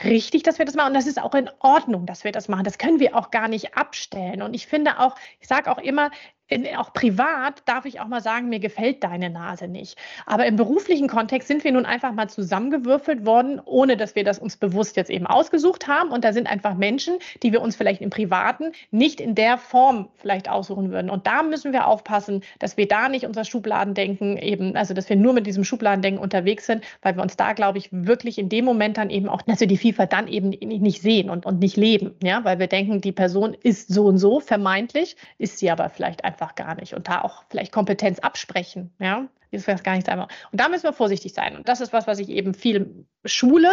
Speaker 3: richtig, dass wir das machen. Und das ist auch in Ordnung, dass wir das machen. Das können wir auch gar nicht abstellen. Und ich finde auch, ich sage auch immer, in, auch privat darf ich auch mal sagen, mir gefällt deine Nase nicht. Aber im beruflichen Kontext sind wir nun einfach mal zusammengewürfelt worden, ohne dass wir das uns bewusst jetzt eben ausgesucht haben. Und da sind einfach Menschen, die wir uns vielleicht im Privaten nicht in der Form vielleicht aussuchen würden. Und da müssen wir aufpassen, dass wir da nicht unser Schubladendenken eben, also dass wir nur mit diesem Schubladendenken unterwegs sind, weil wir uns da, glaube ich, wirklich in dem Moment dann eben auch, [laughs] dass wir die Vielfalt dann eben nicht sehen und, und nicht leben. Ja, weil wir denken, die Person ist so und so vermeintlich, ist sie aber vielleicht einfach einfach gar nicht und da auch vielleicht Kompetenz absprechen, ja, ist gar nicht einmal. Und da müssen wir vorsichtig sein. Und das ist was, was ich eben viel schule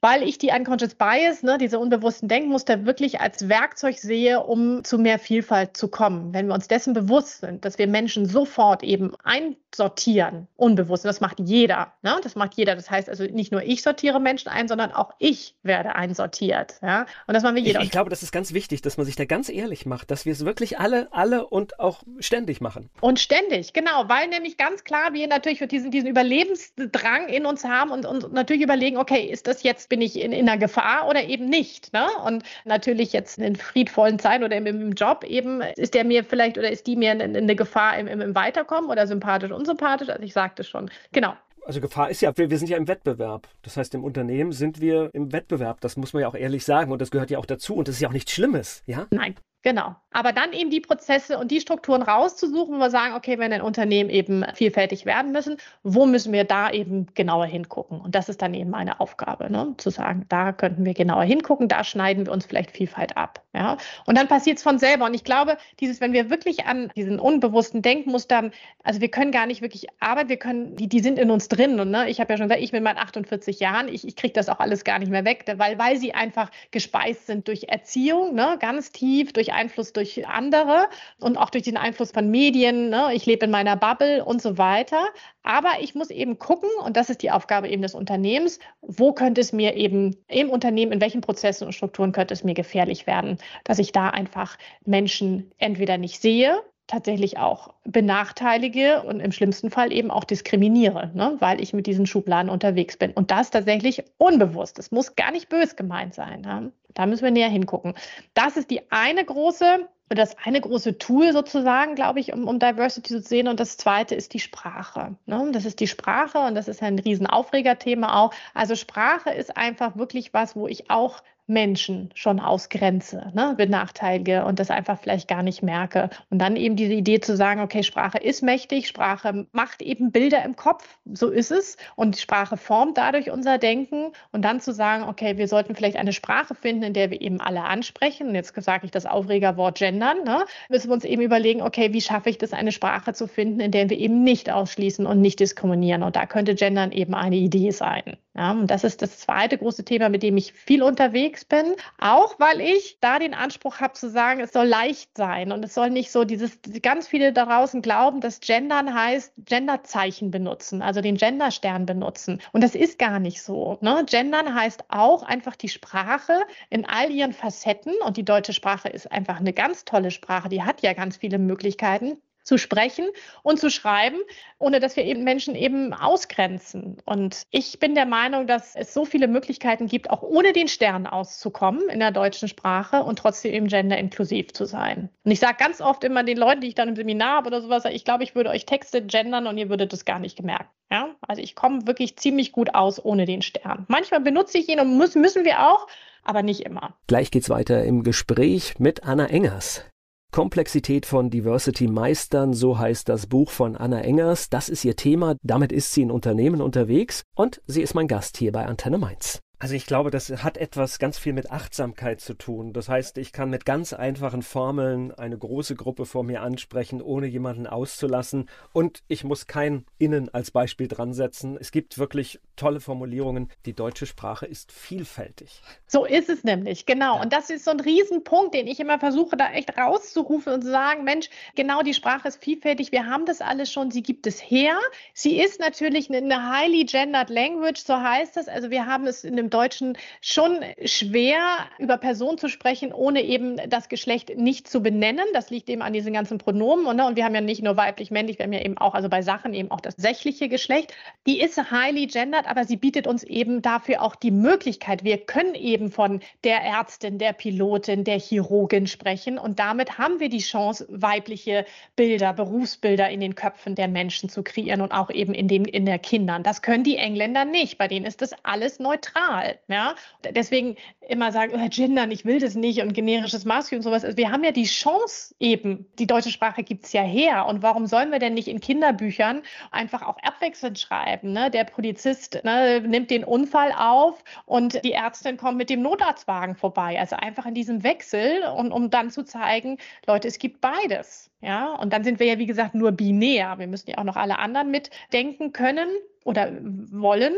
Speaker 3: weil ich die Unconscious Bias, ne, diese unbewussten Denkmuster wirklich als Werkzeug sehe, um zu mehr Vielfalt zu kommen. Wenn wir uns dessen bewusst sind, dass wir Menschen sofort eben einsortieren, unbewusst, und das macht jeder, ne, das macht jeder. Das heißt also nicht nur ich sortiere Menschen ein, sondern auch ich werde einsortiert, ja. Und das machen wir jeder.
Speaker 2: Ich, ich glaube, das ist ganz wichtig, dass man sich da ganz ehrlich macht, dass wir es wirklich alle, alle und auch ständig machen.
Speaker 3: Und ständig, genau, weil nämlich ganz klar wir natürlich diesen, diesen Überlebensdrang in uns haben und, und natürlich überlegen, okay, ist das jetzt bin ich in, in einer Gefahr oder eben nicht. Ne? Und natürlich jetzt in friedvollen Zeiten oder im, im Job eben, ist der mir vielleicht oder ist die mir eine, eine Gefahr im, im, im Weiterkommen oder sympathisch, unsympathisch? Also ich sagte schon. Genau.
Speaker 2: Also Gefahr ist ja, wir, wir, sind ja im Wettbewerb. Das heißt, im Unternehmen sind wir im Wettbewerb. Das muss man ja auch ehrlich sagen. Und das gehört ja auch dazu. Und das ist ja auch nichts Schlimmes, ja?
Speaker 3: Nein, Genau. Aber dann eben die Prozesse und die Strukturen rauszusuchen, wo wir sagen, okay, wenn ein Unternehmen eben vielfältig werden müssen, wo müssen wir da eben genauer hingucken? Und das ist dann eben meine Aufgabe, ne? zu sagen, da könnten wir genauer hingucken, da schneiden wir uns vielleicht Vielfalt ab. Ja? Und dann passiert es von selber. Und ich glaube, dieses, wenn wir wirklich an diesen unbewussten Denkmustern, also wir können gar nicht wirklich arbeiten, wir können, die, die sind in uns drin. Und ne, ich habe ja schon gesagt, ich mit meinen 48 Jahren, ich, ich kriege das auch alles gar nicht mehr weg, weil, weil sie einfach gespeist sind durch Erziehung, ne? ganz tief, durch Einfluss durch andere und auch durch den Einfluss von Medien. Ne? Ich lebe in meiner Bubble und so weiter. Aber ich muss eben gucken, und das ist die Aufgabe eben des Unternehmens, wo könnte es mir eben im Unternehmen, in welchen Prozessen und Strukturen könnte es mir gefährlich werden, dass ich da einfach Menschen entweder nicht sehe, tatsächlich auch benachteilige und im schlimmsten Fall eben auch diskriminiere, ne, weil ich mit diesen Schubladen unterwegs bin. Und das tatsächlich unbewusst. Es muss gar nicht bös gemeint sein. Ne? Da müssen wir näher hingucken. Das ist die eine große das eine große Tool sozusagen, glaube ich, um, um Diversity zu sehen. Und das zweite ist die Sprache. Ne? Das ist die Sprache und das ist ein Riesenaufregerthema auch. Also Sprache ist einfach wirklich was, wo ich auch Menschen schon ausgrenze, ne, benachteilige und das einfach vielleicht gar nicht merke. Und dann eben diese Idee zu sagen, okay, Sprache ist mächtig, Sprache macht eben Bilder im Kopf, so ist es. Und Sprache formt dadurch unser Denken. Und dann zu sagen, okay, wir sollten vielleicht eine Sprache finden, in der wir eben alle ansprechen. Und jetzt sage ich das Aufregerwort gendern. Ne? Müssen wir uns eben überlegen, okay, wie schaffe ich das, eine Sprache zu finden, in der wir eben nicht ausschließen und nicht diskriminieren. Und da könnte gendern eben eine Idee sein. Ja, und das ist das zweite große Thema, mit dem ich viel unterwegs bin. Auch weil ich da den Anspruch habe zu sagen, es soll leicht sein und es soll nicht so dieses, ganz viele da draußen glauben, dass Gendern heißt Genderzeichen benutzen, also den Genderstern benutzen. Und das ist gar nicht so. Ne? Gendern heißt auch einfach die Sprache in all ihren Facetten und die deutsche Sprache ist einfach eine ganz tolle Sprache, die hat ja ganz viele Möglichkeiten zu sprechen und zu schreiben, ohne dass wir eben Menschen eben ausgrenzen. Und ich bin der Meinung, dass es so viele Möglichkeiten gibt, auch ohne den Stern auszukommen in der deutschen Sprache und trotzdem eben genderinklusiv zu sein. Und ich sage ganz oft immer den Leuten, die ich dann im Seminar habe oder sowas, ich glaube, ich würde euch Texte gendern und ihr würdet das gar nicht gemerkt. Ja? Also ich komme wirklich ziemlich gut aus ohne den Stern. Manchmal benutze ich ihn und müssen, wir auch, aber nicht immer.
Speaker 1: Gleich geht's weiter im Gespräch mit Anna Engers. Komplexität von Diversity meistern, so heißt das Buch von Anna Engers. Das ist ihr Thema, damit ist sie in Unternehmen unterwegs und sie ist mein Gast hier bei Antenne Mainz.
Speaker 2: Also ich glaube, das hat etwas ganz viel mit Achtsamkeit zu tun. Das heißt, ich kann mit ganz einfachen Formeln eine große Gruppe vor mir ansprechen, ohne jemanden auszulassen. Und ich muss kein Innen als Beispiel dran setzen. Es gibt wirklich tolle Formulierungen. Die deutsche Sprache ist vielfältig.
Speaker 3: So ist es nämlich, genau. Ja. Und das ist so ein Riesenpunkt, den ich immer versuche, da echt rauszurufen und zu sagen, Mensch, genau die Sprache ist vielfältig. Wir haben das alles schon. Sie gibt es her. Sie ist natürlich eine highly gendered language, so heißt das. Also wir haben es in einem Deutschen schon schwer, über Personen zu sprechen, ohne eben das Geschlecht nicht zu benennen. Das liegt eben an diesen ganzen Pronomen. Und, ne? und wir haben ja nicht nur weiblich, männlich, wir haben ja eben auch, also bei Sachen eben auch das sächliche Geschlecht. Die ist highly gendered, aber sie bietet uns eben dafür auch die Möglichkeit. Wir können eben von der Ärztin, der Pilotin, der Chirurgin sprechen. Und damit haben wir die Chance, weibliche Bilder, Berufsbilder in den Köpfen der Menschen zu kreieren und auch eben in, dem, in der Kindern. Das können die Engländer nicht. Bei denen ist das alles neutral. Ja? Deswegen immer sagen, oh, gendern, ich will das nicht und generisches Maskulin und sowas. Also wir haben ja die Chance eben, die deutsche Sprache gibt es ja her. Und warum sollen wir denn nicht in Kinderbüchern einfach auch abwechselnd schreiben? Ne? Der Polizist ne, nimmt den Unfall auf und die Ärztin kommt mit dem Notarztwagen vorbei. Also einfach in diesem Wechsel und um dann zu zeigen, Leute, es gibt beides. Ja, und dann sind wir ja, wie gesagt, nur binär. Wir müssen ja auch noch alle anderen mitdenken können oder wollen.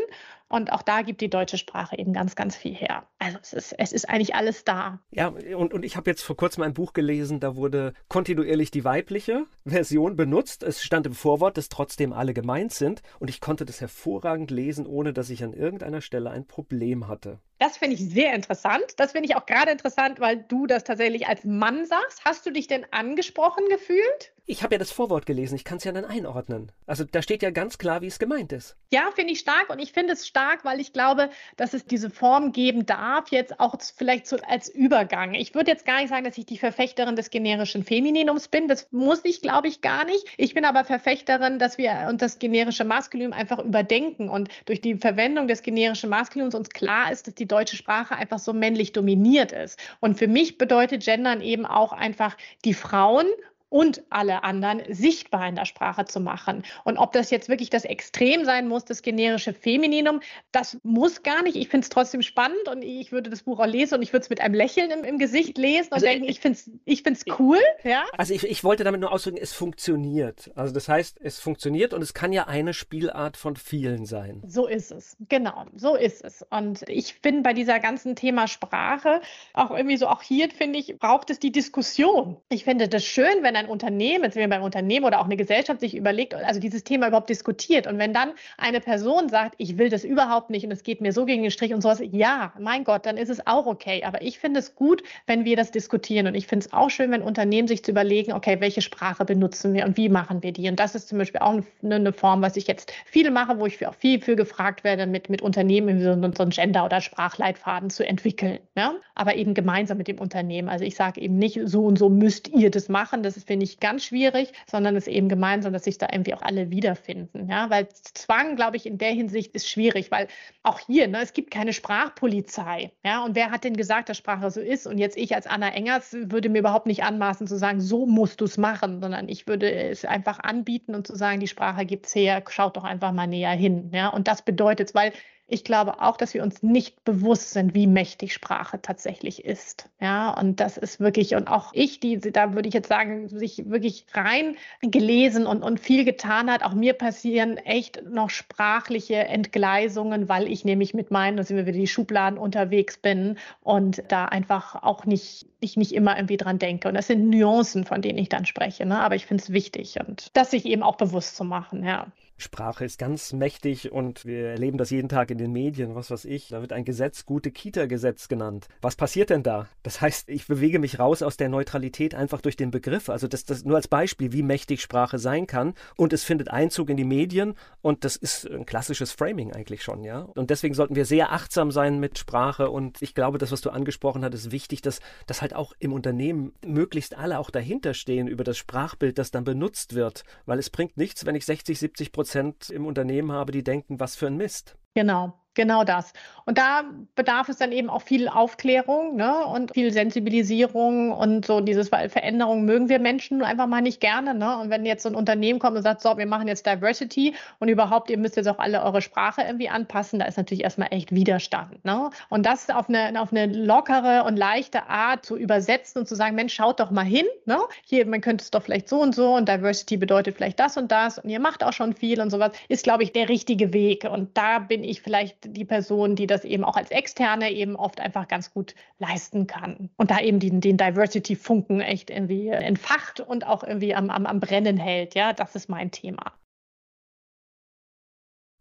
Speaker 3: Und auch da gibt die deutsche Sprache eben ganz, ganz viel her. Also es ist, es ist eigentlich alles da.
Speaker 2: Ja, und, und ich habe jetzt vor kurzem ein Buch gelesen, da wurde kontinuierlich die weibliche Version benutzt. Es stand im Vorwort, dass trotzdem alle gemeint sind. Und ich konnte das hervorragend lesen, ohne dass ich an irgendeiner Stelle ein Problem hatte.
Speaker 3: Das finde ich sehr interessant. Das finde ich auch gerade interessant, weil du das tatsächlich als Mann sagst. Hast du dich denn angesprochen gefühlt?
Speaker 2: Ich habe ja das Vorwort gelesen, ich kann es ja dann einordnen. Also da steht ja ganz klar, wie es gemeint ist.
Speaker 3: Ja, finde ich stark und ich finde es stark, weil ich glaube, dass es diese Form geben darf, jetzt auch vielleicht so als Übergang. Ich würde jetzt gar nicht sagen, dass ich die Verfechterin des generischen Femininums bin. Das muss ich, glaube ich, gar nicht. Ich bin aber Verfechterin, dass wir und das generische Maskulinum einfach überdenken und durch die Verwendung des generischen Maskulinums uns klar ist, dass die deutsche Sprache einfach so männlich dominiert ist. Und für mich bedeutet Gendern eben auch einfach die Frauen und alle anderen sichtbar in der Sprache zu machen. Und ob das jetzt wirklich das Extrem sein muss, das generische Femininum, das muss gar nicht. Ich finde es trotzdem spannend und ich würde das Buch auch lesen und ich würde es mit einem Lächeln im, im Gesicht lesen und also denken, ich finde es ich find's cool. Ja?
Speaker 2: Also ich, ich wollte damit nur ausdrücken, es funktioniert. Also das heißt, es funktioniert und es kann ja eine Spielart von vielen sein.
Speaker 3: So ist es, genau, so ist es. Und ich bin bei dieser ganzen Thema Sprache auch irgendwie so, auch hier finde ich, braucht es die Diskussion. Ich finde das schön, wenn ein Unternehmen, jetzt sind wir beim Unternehmen oder auch eine Gesellschaft sich überlegt, also dieses Thema überhaupt diskutiert. Und wenn dann eine Person sagt, ich will das überhaupt nicht und es geht mir so gegen den Strich und sowas, ja, mein Gott, dann ist es auch okay. Aber ich finde es gut, wenn wir das diskutieren. Und ich finde es auch schön, wenn Unternehmen sich zu überlegen, okay, welche Sprache benutzen wir und wie machen wir die? Und das ist zum Beispiel auch eine, eine Form, was ich jetzt viel mache, wo ich auch viel für gefragt werde, mit, mit Unternehmen so, so einen Gender- oder Sprachleitfaden zu entwickeln. Ja? Aber eben gemeinsam mit dem Unternehmen. Also ich sage eben nicht, so und so müsst ihr das machen. Das ist finde ich ganz schwierig, sondern es eben gemeinsam, dass sich da irgendwie auch alle wiederfinden. Ja, weil Zwang, glaube ich, in der Hinsicht ist schwierig, weil auch hier, ne, es gibt keine Sprachpolizei. Ja, und wer hat denn gesagt, dass Sprache so ist? Und jetzt ich als Anna Engers würde mir überhaupt nicht anmaßen zu sagen, so musst du es machen, sondern ich würde es einfach anbieten und zu sagen, die Sprache gibt es her, schaut doch einfach mal näher hin. Ja, und das bedeutet, weil ich glaube auch, dass wir uns nicht bewusst sind, wie mächtig Sprache tatsächlich ist. Ja, und das ist wirklich, und auch ich, die, da würde ich jetzt sagen, sich wirklich rein gelesen und, und viel getan hat. Auch mir passieren echt noch sprachliche Entgleisungen, weil ich nämlich mit meinen, da sind wir wieder die Schubladen unterwegs bin und da einfach auch nicht, ich nicht immer irgendwie dran denke. Und das sind Nuancen, von denen ich dann spreche. Ne? Aber ich finde es wichtig und das sich eben auch bewusst zu machen, ja.
Speaker 2: Sprache ist ganz mächtig und wir erleben das jeden Tag in den Medien, was weiß ich. Da wird ein Gesetz gute Kita-Gesetz genannt. Was passiert denn da? Das heißt, ich bewege mich raus aus der Neutralität einfach durch den Begriff. Also das, das nur als Beispiel, wie mächtig Sprache sein kann. Und es findet Einzug in die Medien und das ist ein klassisches Framing eigentlich schon, ja. Und deswegen sollten wir sehr achtsam sein mit Sprache und ich glaube, das, was du angesprochen hast, ist wichtig, dass, dass halt auch im Unternehmen möglichst alle auch dahinter stehen über das Sprachbild, das dann benutzt wird. Weil es bringt nichts, wenn ich 60, 70 Prozent Prozent im Unternehmen habe, die denken, was für ein Mist.
Speaker 3: Genau. Genau das. Und da bedarf es dann eben auch viel Aufklärung ne? und viel Sensibilisierung und so dieses, weil Veränderungen mögen wir Menschen einfach mal nicht gerne. Ne? Und wenn jetzt so ein Unternehmen kommt und sagt, so, wir machen jetzt Diversity und überhaupt, ihr müsst jetzt auch alle eure Sprache irgendwie anpassen, da ist natürlich erstmal echt Widerstand. Ne? Und das auf eine, auf eine lockere und leichte Art zu übersetzen und zu sagen, Mensch, schaut doch mal hin. Ne? Hier, man könnte es doch vielleicht so und so und Diversity bedeutet vielleicht das und das und ihr macht auch schon viel und sowas, ist, glaube ich, der richtige Weg. Und da bin ich vielleicht die Person, die das eben auch als Externe eben oft einfach ganz gut leisten kann. Und da eben den, den Diversity-Funken echt irgendwie entfacht und auch irgendwie am, am, am Brennen hält. Ja, das ist mein Thema.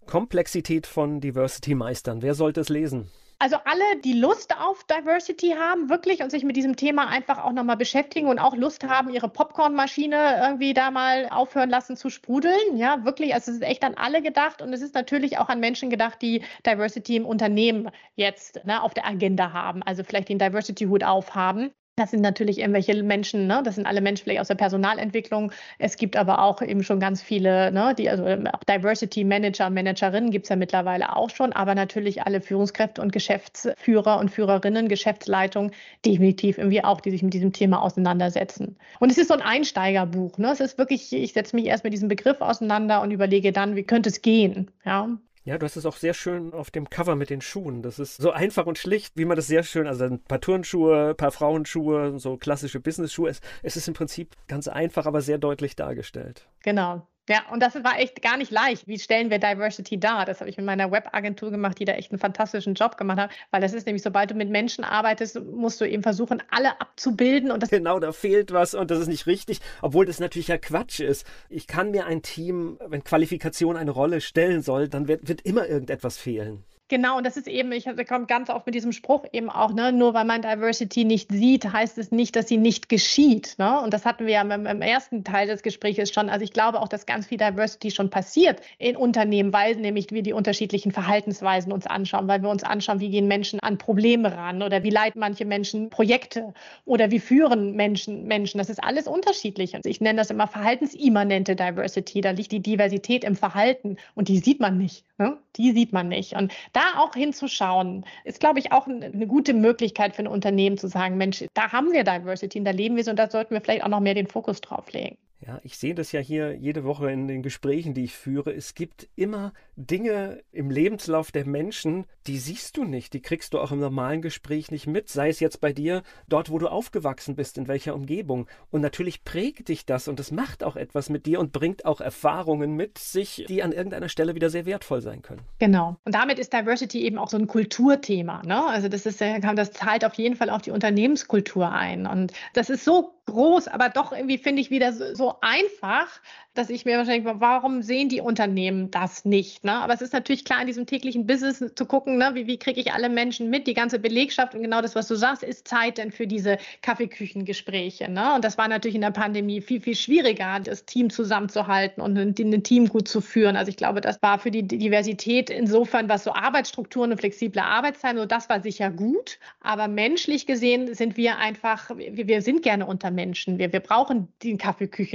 Speaker 2: Komplexität von Diversity meistern. Wer sollte es lesen?
Speaker 3: Also alle, die Lust auf Diversity haben, wirklich und sich mit diesem Thema einfach auch nochmal beschäftigen und auch Lust haben, ihre Popcornmaschine irgendwie da mal aufhören lassen zu sprudeln. Ja, wirklich, also es ist echt an alle gedacht und es ist natürlich auch an Menschen gedacht, die Diversity im Unternehmen jetzt ne, auf der Agenda haben, also vielleicht den Diversity-Hut aufhaben. Das sind natürlich irgendwelche Menschen, ne? das sind alle Menschen vielleicht aus der Personalentwicklung. Es gibt aber auch eben schon ganz viele, ne? die, also auch Diversity Manager, Managerinnen gibt es ja mittlerweile auch schon, aber natürlich alle Führungskräfte und Geschäftsführer und Führerinnen, Geschäftsleitung definitiv irgendwie auch, die sich mit diesem Thema auseinandersetzen. Und es ist so ein Einsteigerbuch. Ne? Es ist wirklich, ich setze mich erst mit diesem Begriff auseinander und überlege dann, wie könnte es gehen. Ja?
Speaker 2: Ja, du hast es auch sehr schön auf dem Cover mit den Schuhen. Das ist so einfach und schlicht, wie man das sehr schön, also ein paar Turnschuhe, ein paar Frauenschuhe, so klassische Business-Schuhe. Es, es ist im Prinzip ganz einfach, aber sehr deutlich dargestellt.
Speaker 3: Genau. Ja, und das war echt gar nicht leicht. Wie stellen wir Diversity dar? Das habe ich mit meiner Webagentur gemacht, die da echt einen fantastischen Job gemacht hat. Weil das ist nämlich, sobald du mit Menschen arbeitest, musst du eben versuchen, alle abzubilden. Und
Speaker 2: genau, da fehlt was und das ist nicht richtig, obwohl das natürlich ja Quatsch ist. Ich kann mir ein Team, wenn Qualifikation eine Rolle stellen soll, dann wird, wird immer irgendetwas fehlen.
Speaker 3: Genau, und das ist eben, ich komme ganz oft mit diesem Spruch eben auch, ne, nur weil man Diversity nicht sieht, heißt es nicht, dass sie nicht geschieht. Ne? Und das hatten wir ja im, im ersten Teil des Gesprächs schon. Also ich glaube auch, dass ganz viel Diversity schon passiert in Unternehmen, weil nämlich wir die unterschiedlichen Verhaltensweisen uns anschauen, weil wir uns anschauen, wie gehen Menschen an Probleme ran oder wie leiten manche Menschen Projekte oder wie führen Menschen Menschen. Das ist alles unterschiedlich. Und ich nenne das immer verhaltensimmanente Diversity. Da liegt die Diversität im Verhalten und die sieht man nicht. Ne? Die sieht man nicht. Und da auch hinzuschauen, ist, glaube ich, auch eine gute Möglichkeit für ein Unternehmen zu sagen, Mensch, da haben wir Diversity und da leben wir so und da sollten wir vielleicht auch noch mehr den Fokus drauf legen.
Speaker 2: Ja, ich sehe das ja hier jede Woche in den Gesprächen, die ich führe. Es gibt immer Dinge im Lebenslauf der Menschen, die siehst du nicht, die kriegst du auch im normalen Gespräch nicht mit, sei es jetzt bei dir, dort, wo du aufgewachsen bist, in welcher Umgebung. Und natürlich prägt dich das und es macht auch etwas mit dir und bringt auch Erfahrungen mit sich, die an irgendeiner Stelle wieder sehr wertvoll sein können.
Speaker 3: Genau. Und damit ist Diversity eben auch so ein Kulturthema. Ne? Also das ist, das zahlt auf jeden Fall auf die Unternehmenskultur ein. Und das ist so groß, aber doch irgendwie finde ich wieder so, einfach, dass ich mir wahrscheinlich, warum sehen die Unternehmen das nicht? Ne? Aber es ist natürlich klar, in diesem täglichen Business zu gucken, ne, wie, wie kriege ich alle Menschen mit, die ganze Belegschaft und genau das, was du sagst, ist Zeit denn für diese Kaffeeküchengespräche. Ne? Und das war natürlich in der Pandemie viel, viel schwieriger, das Team zusammenzuhalten und ein, ein Team gut zu führen. Also ich glaube, das war für die Diversität insofern, was so Arbeitsstrukturen und flexible Arbeitszeiten, so das war sicher gut. Aber menschlich gesehen sind wir einfach, wir, wir sind gerne unter Menschen. Wir, wir brauchen den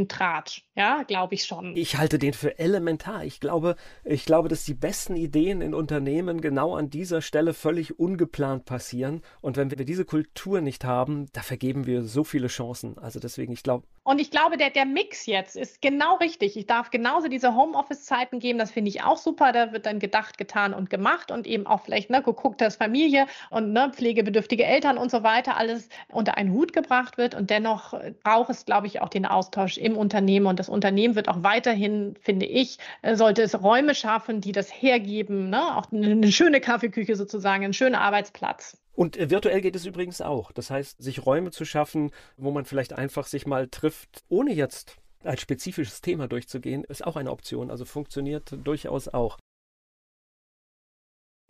Speaker 3: Kaffeeküchentratsch. Ja, glaube ich schon.
Speaker 2: Ich halte den für elementar. Ich glaube, ich glaube, dass die besten Ideen in Unternehmen genau an dieser Stelle völlig ungeplant passieren. Und wenn wir diese Kultur nicht haben, da vergeben wir so viele Chancen. Also deswegen, ich glaube.
Speaker 3: Und ich glaube, der, der Mix jetzt ist genau richtig. Ich darf genauso diese Homeoffice-Zeiten geben. Das finde ich auch super. Da wird dann gedacht, getan und gemacht und eben auch vielleicht ne, geguckt, dass Familie und ne, pflegebedürftige Eltern und so weiter alles unter einen Hut gebracht wird. Und dennoch braucht es, glaube ich, auch den Austausch im Unternehmen und das Unternehmen wird auch weiterhin, finde ich, äh, sollte es Räume schaffen, die das hergeben, ne? auch eine schöne Kaffeeküche sozusagen, einen schönen Arbeitsplatz.
Speaker 2: Und äh, virtuell geht es übrigens auch. Das heißt, sich Räume zu schaffen, wo man vielleicht einfach sich mal trifft, ohne jetzt als spezifisches Thema durchzugehen, ist auch eine Option. Also funktioniert durchaus auch.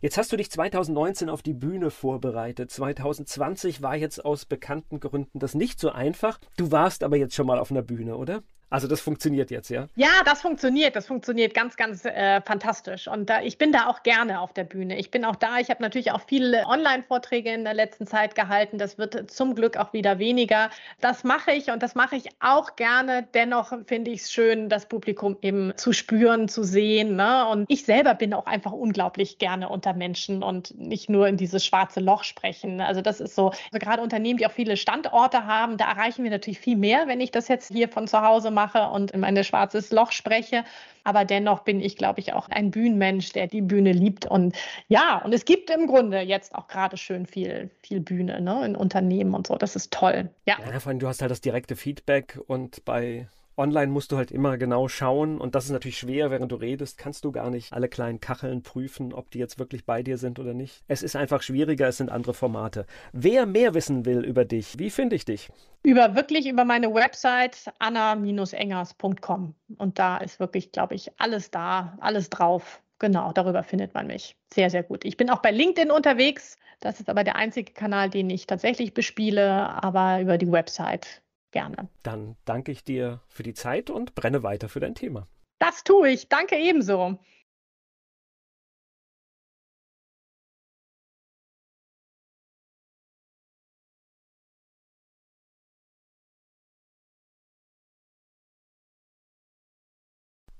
Speaker 2: Jetzt hast du dich 2019 auf die Bühne vorbereitet. 2020 war jetzt aus bekannten Gründen das nicht so einfach. Du warst aber jetzt schon mal auf einer Bühne, oder? Also das funktioniert jetzt, ja?
Speaker 3: Ja, das funktioniert. Das funktioniert ganz, ganz äh, fantastisch. Und äh, ich bin da auch gerne auf der Bühne. Ich bin auch da. Ich habe natürlich auch viele Online-Vorträge in der letzten Zeit gehalten. Das wird zum Glück auch wieder weniger. Das mache ich und das mache ich auch gerne. Dennoch finde ich es schön, das Publikum eben zu spüren, zu sehen. Ne? Und ich selber bin auch einfach unglaublich gerne unter Menschen und nicht nur in dieses schwarze Loch sprechen. Also das ist so, also gerade Unternehmen, die auch viele Standorte haben, da erreichen wir natürlich viel mehr, wenn ich das jetzt hier von zu Hause mache und in mein schwarzes Loch spreche. Aber dennoch bin ich, glaube ich, auch ein Bühnenmensch, der die Bühne liebt. Und ja, und es gibt im Grunde jetzt auch gerade schön viel, viel Bühne ne, in Unternehmen und so. Das ist toll. Ja.
Speaker 2: ja, du hast halt das direkte Feedback und bei Online musst du halt immer genau schauen und das ist natürlich schwer, während du redest, kannst du gar nicht alle kleinen Kacheln prüfen, ob die jetzt wirklich bei dir sind oder nicht. Es ist einfach schwieriger, es sind andere Formate. Wer mehr wissen will über dich, wie finde ich dich?
Speaker 3: Über wirklich über meine Website anna-engers.com und da ist wirklich, glaube ich, alles da, alles drauf. Genau, darüber findet man mich. Sehr, sehr gut. Ich bin auch bei LinkedIn unterwegs. Das ist aber der einzige Kanal, den ich tatsächlich bespiele, aber über die Website gerne.
Speaker 2: Dann danke ich dir für die Zeit und brenne weiter für dein Thema.
Speaker 3: Das tue ich. Danke ebenso.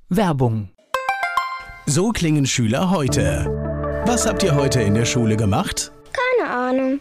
Speaker 5: Werbung. So klingen Schüler heute. Was habt ihr heute in der Schule gemacht?
Speaker 6: Keine Ahnung.